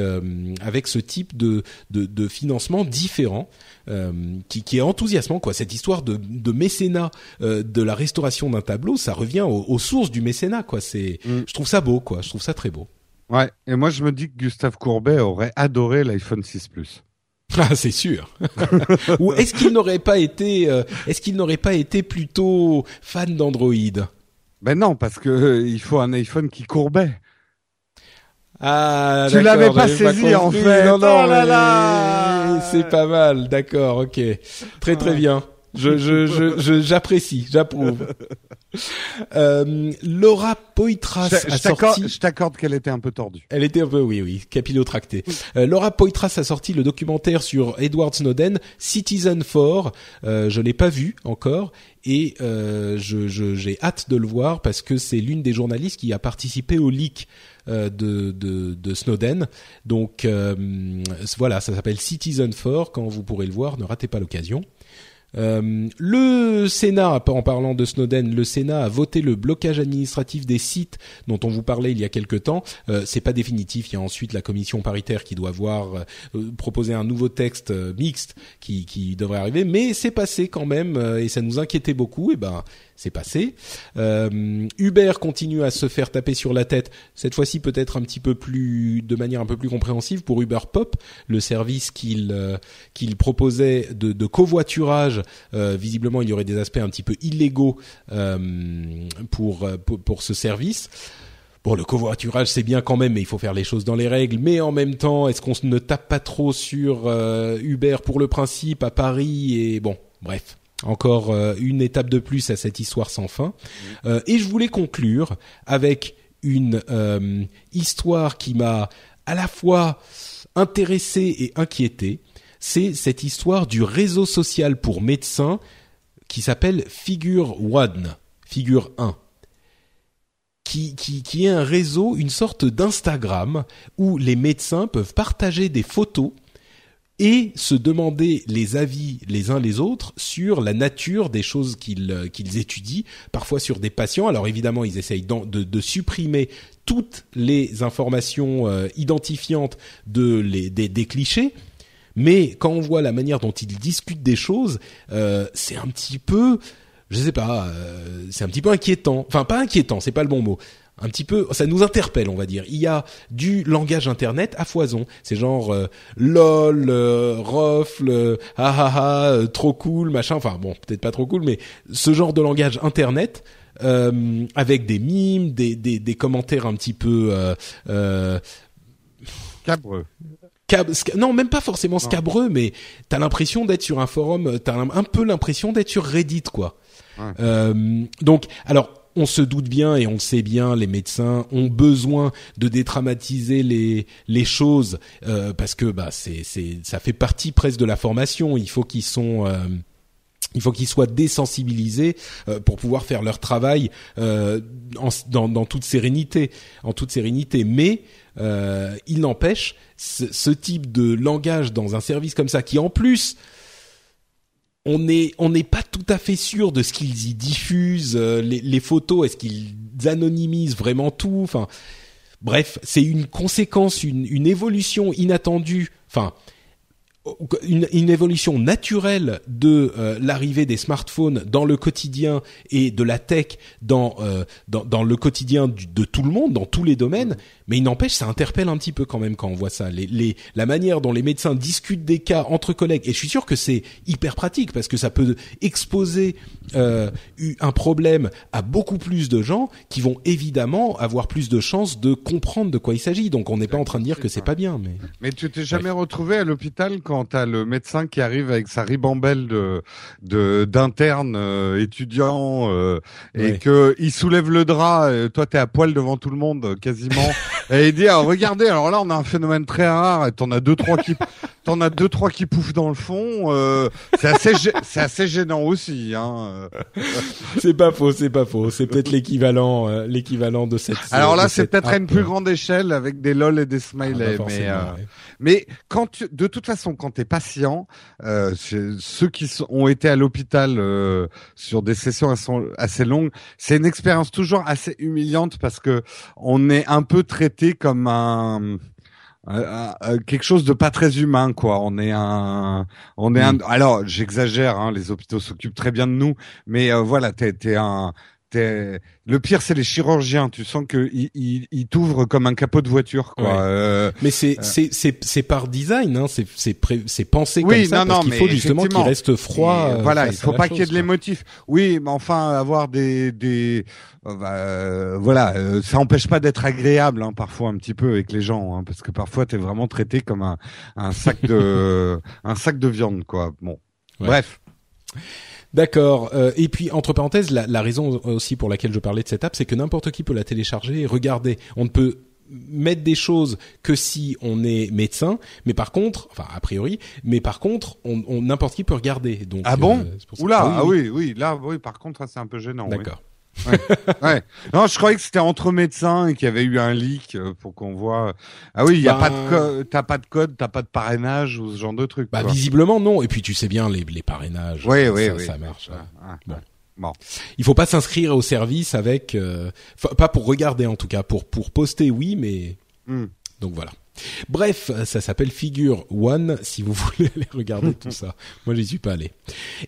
avec ce type de de, de financement différent euh, qui, qui, est enthousiasmant quoi. Cette histoire de, de mécénat euh, de la restauration d'un tableau, ça revient aux, sources du mécénat quoi. C'est, mm. je trouve ça beau quoi. Je trouve ça très beau. Ouais. Et moi je me dis que Gustave Courbet aurait adoré l'iPhone 6 Plus. [laughs] Ah, c'est sûr. [laughs] Ou est-ce qu'il n'aurait pas été, euh, est-ce qu'il n'aurait pas été plutôt fan d'Android? Ben non, parce que il faut un iPhone qui courbait. Ah, tu l'avais pas saisi en fait. Non, non, oh là là c'est pas mal. D'accord, ok, très très bien. Je je j'apprécie, j'approuve. [laughs] Euh, Laura Poitras a sorti. Je t'accorde qu'elle était un peu tordue. Elle était un peu, oui, oui, capillotractée. Euh, Laura Poitras a sorti le documentaire sur Edward Snowden, Citizen 4. Euh, je l'ai pas vu encore et euh, je j'ai hâte de le voir parce que c'est l'une des journalistes qui a participé au leak de, de, de, Snowden. Donc euh, voilà, ça s'appelle Citizen 4. Quand vous pourrez le voir, ne ratez pas l'occasion. Euh, le Sénat, en parlant de Snowden, le Sénat a voté le blocage administratif des sites dont on vous parlait il y a quelque temps. Euh, c'est pas définitif. Il y a ensuite la commission paritaire qui doit voir euh, proposer un nouveau texte euh, mixte qui, qui devrait arriver, mais c'est passé quand même et ça nous inquiétait beaucoup. Et ben c'est passé. Euh, Uber continue à se faire taper sur la tête. Cette fois-ci, peut-être un petit peu plus, de manière un peu plus compréhensive pour Uber Pop, le service qu'il euh, proposait de, covoiturage. Euh, visiblement, il y aurait des aspects un petit peu illégaux pour, pour, pour ce service. Bon, le covoiturage, c'est bien quand même, mais il faut faire les choses dans les règles. Mais en même temps, est-ce qu'on ne tape pas trop sur Uber pour le principe à Paris Et bon, bref. Encore euh, une étape de plus à cette histoire sans fin. Euh, et je voulais conclure avec une euh, histoire qui m'a à la fois intéressé et inquiété. C'est cette histoire du réseau social pour médecins qui s'appelle Figure One, Figure 1. Qui, qui, qui est un réseau, une sorte d'Instagram où les médecins peuvent partager des photos et se demander les avis les uns les autres sur la nature des choses qu'ils euh, qu'ils étudient, parfois sur des patients. Alors évidemment, ils essayent de, de supprimer toutes les informations euh, identifiantes de les, des, des, clichés. Mais quand on voit la manière dont ils discutent des choses, euh, c'est un petit peu, je sais pas, euh, c'est un petit peu inquiétant. Enfin, pas inquiétant, c'est pas le bon mot un petit peu, ça nous interpelle, on va dire. Il y a du langage internet à foison. C'est genre euh, lol, euh, rofle, euh, ah ah ah, euh, trop cool, machin. Enfin bon, peut-être pas trop cool, mais ce genre de langage internet avec des mimes, des, des, des, commentaires un petit peu cabreux. Cab non, même pas forcément scabreux, mais t'as l'impression d'être sur un forum, t'as un, un peu l'impression d'être sur Reddit, quoi. donc, alors on se doute bien et on le sait bien, les médecins ont besoin de détraumatiser les les choses euh, parce que bah c'est c'est ça fait partie presque de la formation. Il faut qu'ils sont euh, il faut qu'ils soient désensibilisés euh, pour pouvoir faire leur travail en, dans, toute sérénité, en toute sérénité. Mais il n'empêche, ce, type de langage dans un service comme ça, qui en plus on n'est on pas tout à fait sûr de ce qu'ils y diffusent, euh, les, les, photos, est-ce qu'ils anonymisent vraiment tout, enfin bref, c'est une conséquence, une, une évolution inattendue, enfin une, une, évolution naturelle de euh, l'arrivée des smartphones dans le quotidien et de la tech dans euh, dans, dans, le quotidien de tout le monde, dans tous les domaines. Mais il n'empêche, ça interpelle un petit peu quand même quand on voit ça. Les, les, la manière dont les médecins discutent des cas entre collègues. Et je suis sûr que c'est hyper pratique parce que ça peut exposer euh, un problème à beaucoup plus de gens qui vont évidemment avoir plus de chances de comprendre de quoi il s'agit. Donc on n'est pas en train de dire que c'est pas bien. Mais mais tu t'es jamais retrouvé à l'hôpital quand t'as le médecin qui arrive avec sa ribambelle de d'interne euh, étudiant euh, et que il soulève le drap. Et toi t'es à poil devant tout le monde quasiment. [laughs] et il dit ah, regardez alors là on a un phénomène très rare et t'en as deux trois qui t'en as deux trois qui pouffent dans le fond. Euh, c'est assez, c'est assez gênant aussi. Hein. [laughs] c'est pas faux, c'est pas faux. C'est peut-être l'équivalent, euh, l'équivalent de cette. Alors là, c'est peut-être à une plus grande échelle avec des lol et des smileys, ah, mais euh, mais quand tu, de toute façon, quand t'es patient, euh, ceux qui ont été à l'hôpital sur des sessions assez longues, c'est une expérience toujours assez humiliante parce que on est un peu traité comme un euh, euh, quelque chose de pas très humain quoi on est un on est un mm. alors j'exagère hein, les hôpitaux s'occupent très bien de nous mais euh, voilà t'es t'es un le pire, c'est les chirurgiens. Tu sens que ils, ils, t'ouvrent comme un capot de voiture, quoi. Euh, mais c'est euh... c'est par design, hein. C'est c'est c'est pensé comme ça non, parce qu'il faut justement qu'il reste froid. Euh, voilà, il faut pas qu'il y ait de l'émotif. Oui, mais enfin avoir des des euh, bah, voilà, ça empêche pas d'être agréable, hein, parfois un petit peu avec les gens, hein, parce que parfois t'es vraiment traité comme un un sac de [laughs] un sac de viande, quoi. Bon, bref. D'accord. Euh, et puis entre parenthèses, la, la, raison aussi pour laquelle je parlais de cette app, c'est que n'importe qui peut la télécharger et regarder. On ne peut mettre des choses que si on est médecin, mais par contre, enfin a priori, mais par contre, on n'importe qui peut regarder. Donc ah bon euh, Oula, ah oui, oui, là, oui, par contre, c'est un peu gênant. D'accord. Ouais. ouais. Non, je croyais que c'était entre médecins et qu'il y avait eu un leak euh, pour qu'on voit. Ah oui, il y a pas de t'as pas de code, t'as pas de parrainage ou ce genre de truc. Bah visiblement non. Et puis tu sais bien les, les parrainages. Oui, oui, oui. Ça marche. bon. Bon. Il faut pas s'inscrire au service avec, euh... pas pour regarder en tout cas, pour pour poster oui, mais hmm. donc voilà. Bref, ça s'appelle Figure One, si vous [laughs] voulez aller regarder tout ça. Moi, j'y suis pas allé.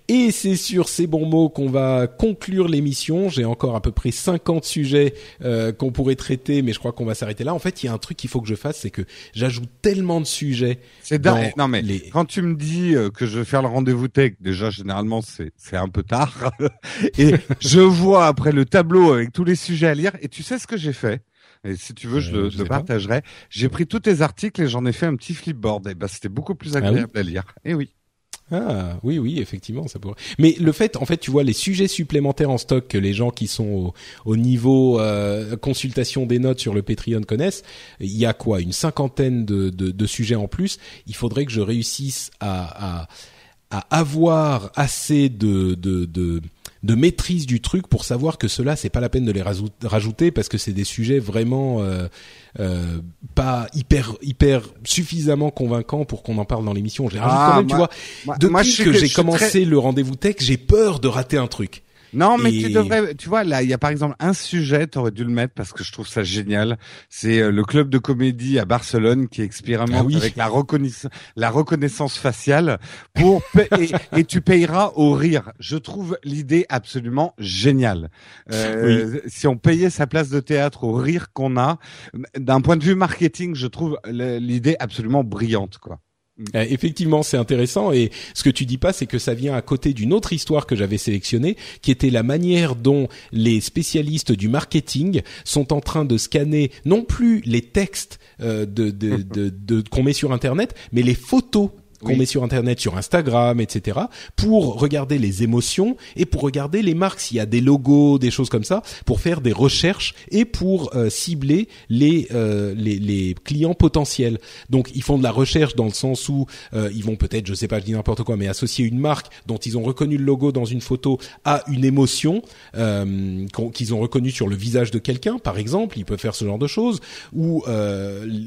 Et c'est sur ces bons mots qu'on va conclure l'émission. J'ai encore à peu près 50 sujets euh, qu'on pourrait traiter, mais je crois qu'on va s'arrêter là. En fait, il y a un truc qu'il faut que je fasse, c'est que j'ajoute tellement de sujets. C'est dingue. Non mais quand tu me dis euh, que je vais faire le rendez-vous tech, déjà généralement c'est c'est un peu tard. [laughs] et je vois après le tableau avec tous les sujets à lire. Et tu sais ce que j'ai fait? Et si tu veux, je euh, le, partagerai. J'ai pris tous tes articles et j'en ai fait un petit flipboard. Et bah, c'était beaucoup plus ah agréable à lire. Et oui. Ah oui oui effectivement ça pourrait. Mais le fait en fait tu vois les sujets supplémentaires en stock que les gens qui sont au, niveau euh, consultation des notes sur le Patreon connaissent, il y a quoi une cinquantaine de, de, de sujets en plus. Il faudrait que je réussisse à, à, à avoir assez de, de, de de maîtrise du truc pour savoir que cela c'est pas la peine de les rajouter parce que c'est des sujets vraiment euh, euh, pas hyper hyper suffisamment convaincants pour qu'on en parle dans l'émission. Je ah, quand même, tu vois. depuis que, j'ai commencé le rendez-vous tech, j'ai peur de rater un truc. Non, mais tu devrais, tu vois, là, il y a par exemple un sujet, tu aurais dû le mettre parce que je trouve ça génial. C'est euh, le club de comédie à Barcelone qui expérimente ah avec la reconnaissance, la reconnaissance faciale pour et, tu payeras au rire. Je trouve l'idée absolument géniale. Euh, Si on payait sa place de théâtre au rire qu'on a, d'un point de vue marketing, je trouve l'idée absolument brillante, quoi. Euh, effectivement, c'est intéressant et ce que tu dis pas, c'est que ça vient à côté d'une autre histoire que j'avais sélectionnée, qui était la manière dont les spécialistes du marketing sont en train de scanner non plus les textes euh, de, de, [laughs] de qu'on met sur Internet, mais les photos qu'on met sur internet, sur Instagram, etc., pour regarder les émotions et pour regarder les marques s'il y a des logos, des choses comme ça, pour faire des recherches et pour euh, cibler les, euh, les, les clients potentiels. Donc ils font de la recherche dans le sens où euh, ils vont peut-être, je sais pas, je dis n'importe quoi, mais associer une marque dont ils ont reconnu le logo dans une photo à une émotion qu'ils ont reconnue sur le visage de quelqu'un, par exemple, ils peuvent faire ce genre de choses ou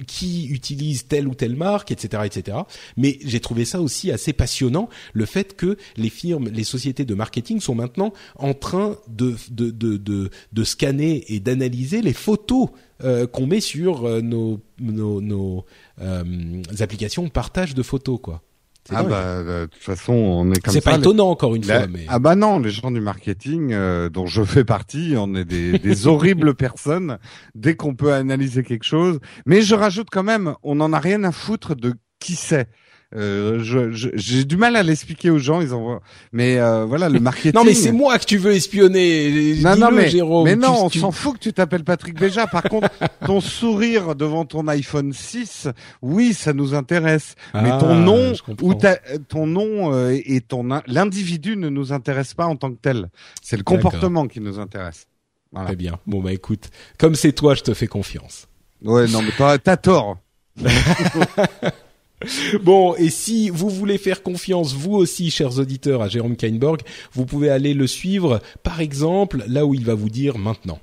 qui utilise telle ou telle marque, etc., etc. Mais j'ai trouvé ça aussi assez passionnant, le fait que les firmes, les sociétés de marketing sont maintenant en train de, de, de, de, de scanner et d'analyser les photos euh, qu'on met sur euh, nos, nos, nos euh, applications de partage de photos, quoi. Ah bah de toute façon on est comme. C'est pas étonnant encore une fois, mais ah bah non, les gens du marketing dont je fais partie, on est des, des [laughs] horribles personnes dès qu'on peut analyser quelque chose. Mais je rajoute quand même, on n'en a rien à foutre de qui c'est. Euh, j'ai du mal à l'expliquer aux gens. Ils ont, mais euh, voilà, le [laughs] marketing. non, mais c'est moi que tu veux espionner. Non, non, mais Jérôme, mais non, on s'en fout que tu t'appelles Patrick Béja. Par contre, [laughs] ton sourire devant ton iPhone 6, oui, ça nous intéresse. mais ton ah, nom ou ta, ton nom euh, et ton l'individu ne nous intéresse pas en tant que tel. C'est le comportement qui nous intéresse. Voilà. Très bien. Bon bah écoute, comme c'est toi, je te fais confiance. Ouais, non, mais t'as as tort. [laughs] [laughs] bon, et si vous voulez faire confiance, vous aussi, chers auditeurs, à Jérôme Kainborg, vous pouvez aller le suivre, par exemple, là où il va vous dire maintenant.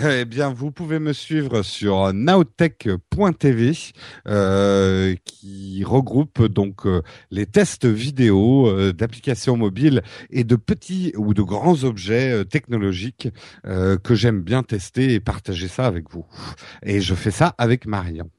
Eh bien, vous pouvez me suivre sur nowtech.tv euh, qui regroupe donc euh, les tests vidéo euh, d'applications mobiles et de petits ou de grands objets technologiques que j'aime bien tester et partager ça avec vous. Et je fais ça avec Marion.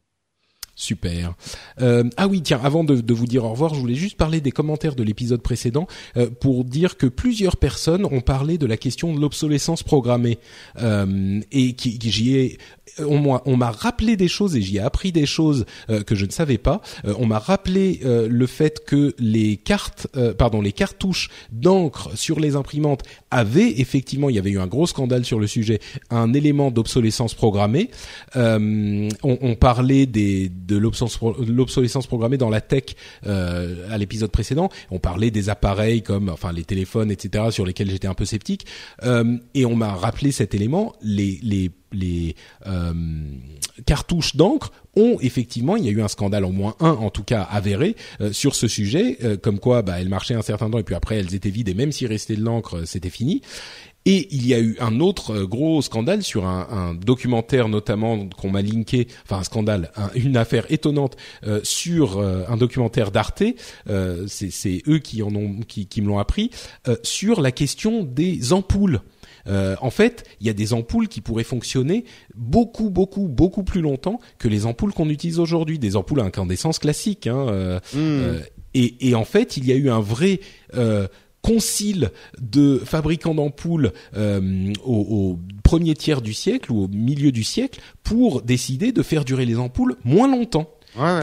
Super. Euh, ah oui, tiens, avant de, de, vous dire au revoir, je voulais juste parler des commentaires de l'épisode précédent euh, pour dire que plusieurs personnes ont parlé de la question de l'obsolescence programmée euh, et qui, qui j'y ai on m'a rappelé des choses et j'y ai appris des choses euh, que je ne savais pas. Euh, on m'a rappelé euh, le fait que les cartes, pardon, les cartouches d'encre sur les imprimantes avaient effectivement, il y avait eu un gros scandale sur le sujet, un élément d'obsolescence programmée. On, on, parlait des, de l'obsolescence programmée dans la tech à l'épisode précédent. On parlait des appareils comme, enfin, les téléphones, etc., sur lesquels j'étais un peu sceptique. et on m'a rappelé cet élément. Les, les les euh, cartouches d'encre ont effectivement, il y a eu un scandale au moins un en tout cas avéré euh, sur ce sujet, euh, comme quoi bah, elles marchaient un certain temps et puis après elles étaient vides et même s'il restait de l'encre, c'était fini. Et il y a eu un autre gros scandale sur un, un documentaire notamment qu'on m'a linké, enfin un scandale, une affaire étonnante sur un documentaire d'Arte. c'est eux qui en ont, qui, qui me l'ont appris sur la question des ampoules. Euh, en fait, il y a des ampoules qui pourraient fonctionner beaucoup, beaucoup, beaucoup plus longtemps que les ampoules qu'on utilise aujourd'hui, des ampoules à incandescence classique. Hein, euh, hmm. euh, et, et, en fait, il y a eu un vrai concile de fabricants d'ampoules au, au, premier tiers du siècle ou au milieu du siècle pour décider de faire durer les ampoules moins longtemps.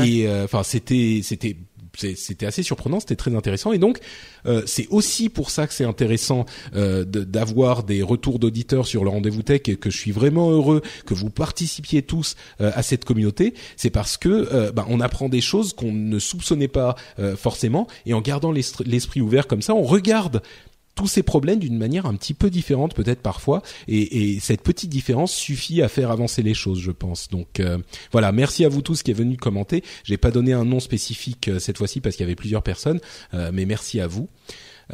Et enfin, c'était c'était c'était assez surprenant, c'était très intéressant et donc euh, c'est aussi pour ça que c'est intéressant euh, d'avoir des retours d'auditeurs sur le rendez-vous tech et que je suis vraiment heureux que vous participiez tous euh, à cette communauté. C'est parce que bah, on apprend des choses qu'on ne soupçonnait pas forcément et en gardant l'esprit ouvert comme ça, on regarde tous ces problèmes d'une manière un petit peu différente peut-être parfois. Et, et, cette petite différence suffit à faire avancer les choses je pense. Donc euh, voilà. Merci à vous tous qui êtes venus commenter. J'ai pas donné un nom spécifique euh, cette fois-ci parce qu'il y avait plusieurs personnes euh, mais merci à vous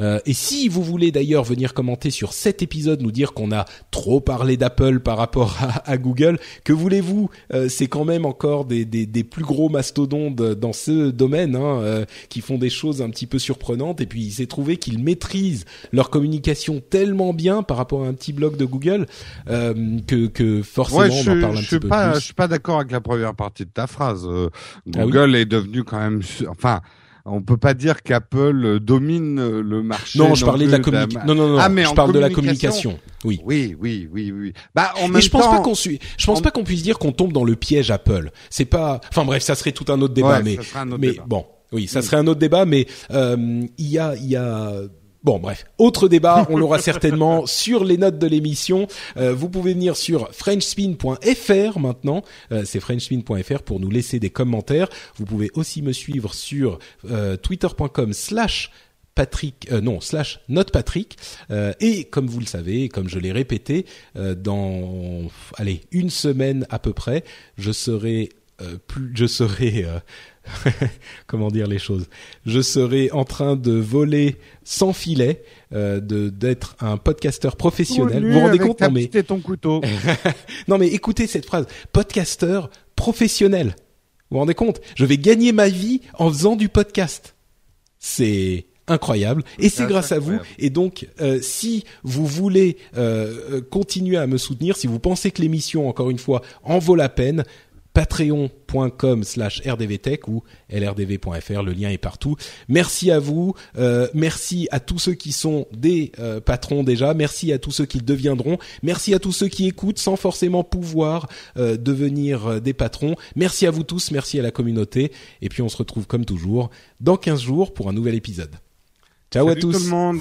euh, et si vous voulez d'ailleurs venir commenter sur cet épisode, nous dire qu'on a trop parlé d'Apple par rapport [laughs] à, Google, que voulez-vous euh, C'est quand même encore des, des, des, plus gros mastodontes dans ce domaine hein, euh, qui font des choses un petit peu surprenantes. Et puis il s'est trouvé qu'ils maîtrisent leur communication tellement bien par rapport à un petit blog de Google que, que forcément on en parle un petit peu pas, plus. Je suis pas d'accord avec la première partie de ta phrase. Ah Google est devenu quand même, enfin on peut pas dire qu'Apple domine le marché. Non, je parlais de la communication. Non, non, non. Ah, mais je parle de la communication. Oui. Oui, oui, oui, oui. Bah, en même je pense pas qu'on. Je pense pas qu'on puisse dire qu'on tombe dans le piège Apple. C'est pas. Enfin bref, ça serait tout un autre débat. mais mais bon, oui, ça serait un autre débat. Mais euh, il y a il y a Bon, bref, autre débat, on l'aura certainement [laughs] sur les notes de l'émission. Euh, vous pouvez venir sur frenchspin.fr maintenant, euh, c'est frenchspin.fr pour nous laisser des commentaires. Vous pouvez aussi me suivre sur euh, twitter.com slash Patrick, non, slash notepatrick. et comme vous le savez, comme je l'ai répété, dans, allez, une semaine à peu près, je serai plus, je serai [laughs] comment dire les choses. Je serai en train de voler sans filet, euh, de d'être un podcasteur professionnel. vous vous rendez compte non mais ton couteau. [laughs] non mais écoutez cette phrase, podcasteur professionnel. Vous vous rendez compte? Je vais gagner ma vie en faisant du podcast. C'est incroyable et c'est grâce à vous et donc euh, si vous voulez euh, continuer à me soutenir si vous pensez que l'émission encore une fois en vaut la peine patreon.com slash rdvtech ou lrdv.fr, le lien est partout. Merci à vous, euh, merci à tous ceux qui sont des euh, patrons déjà, merci à tous ceux qui le deviendront, merci à tous ceux qui écoutent sans forcément pouvoir euh, devenir des patrons, merci à vous tous, merci à la communauté, et puis on se retrouve comme toujours dans 15 jours pour un nouvel épisode. Ciao à tous. Tout le monde.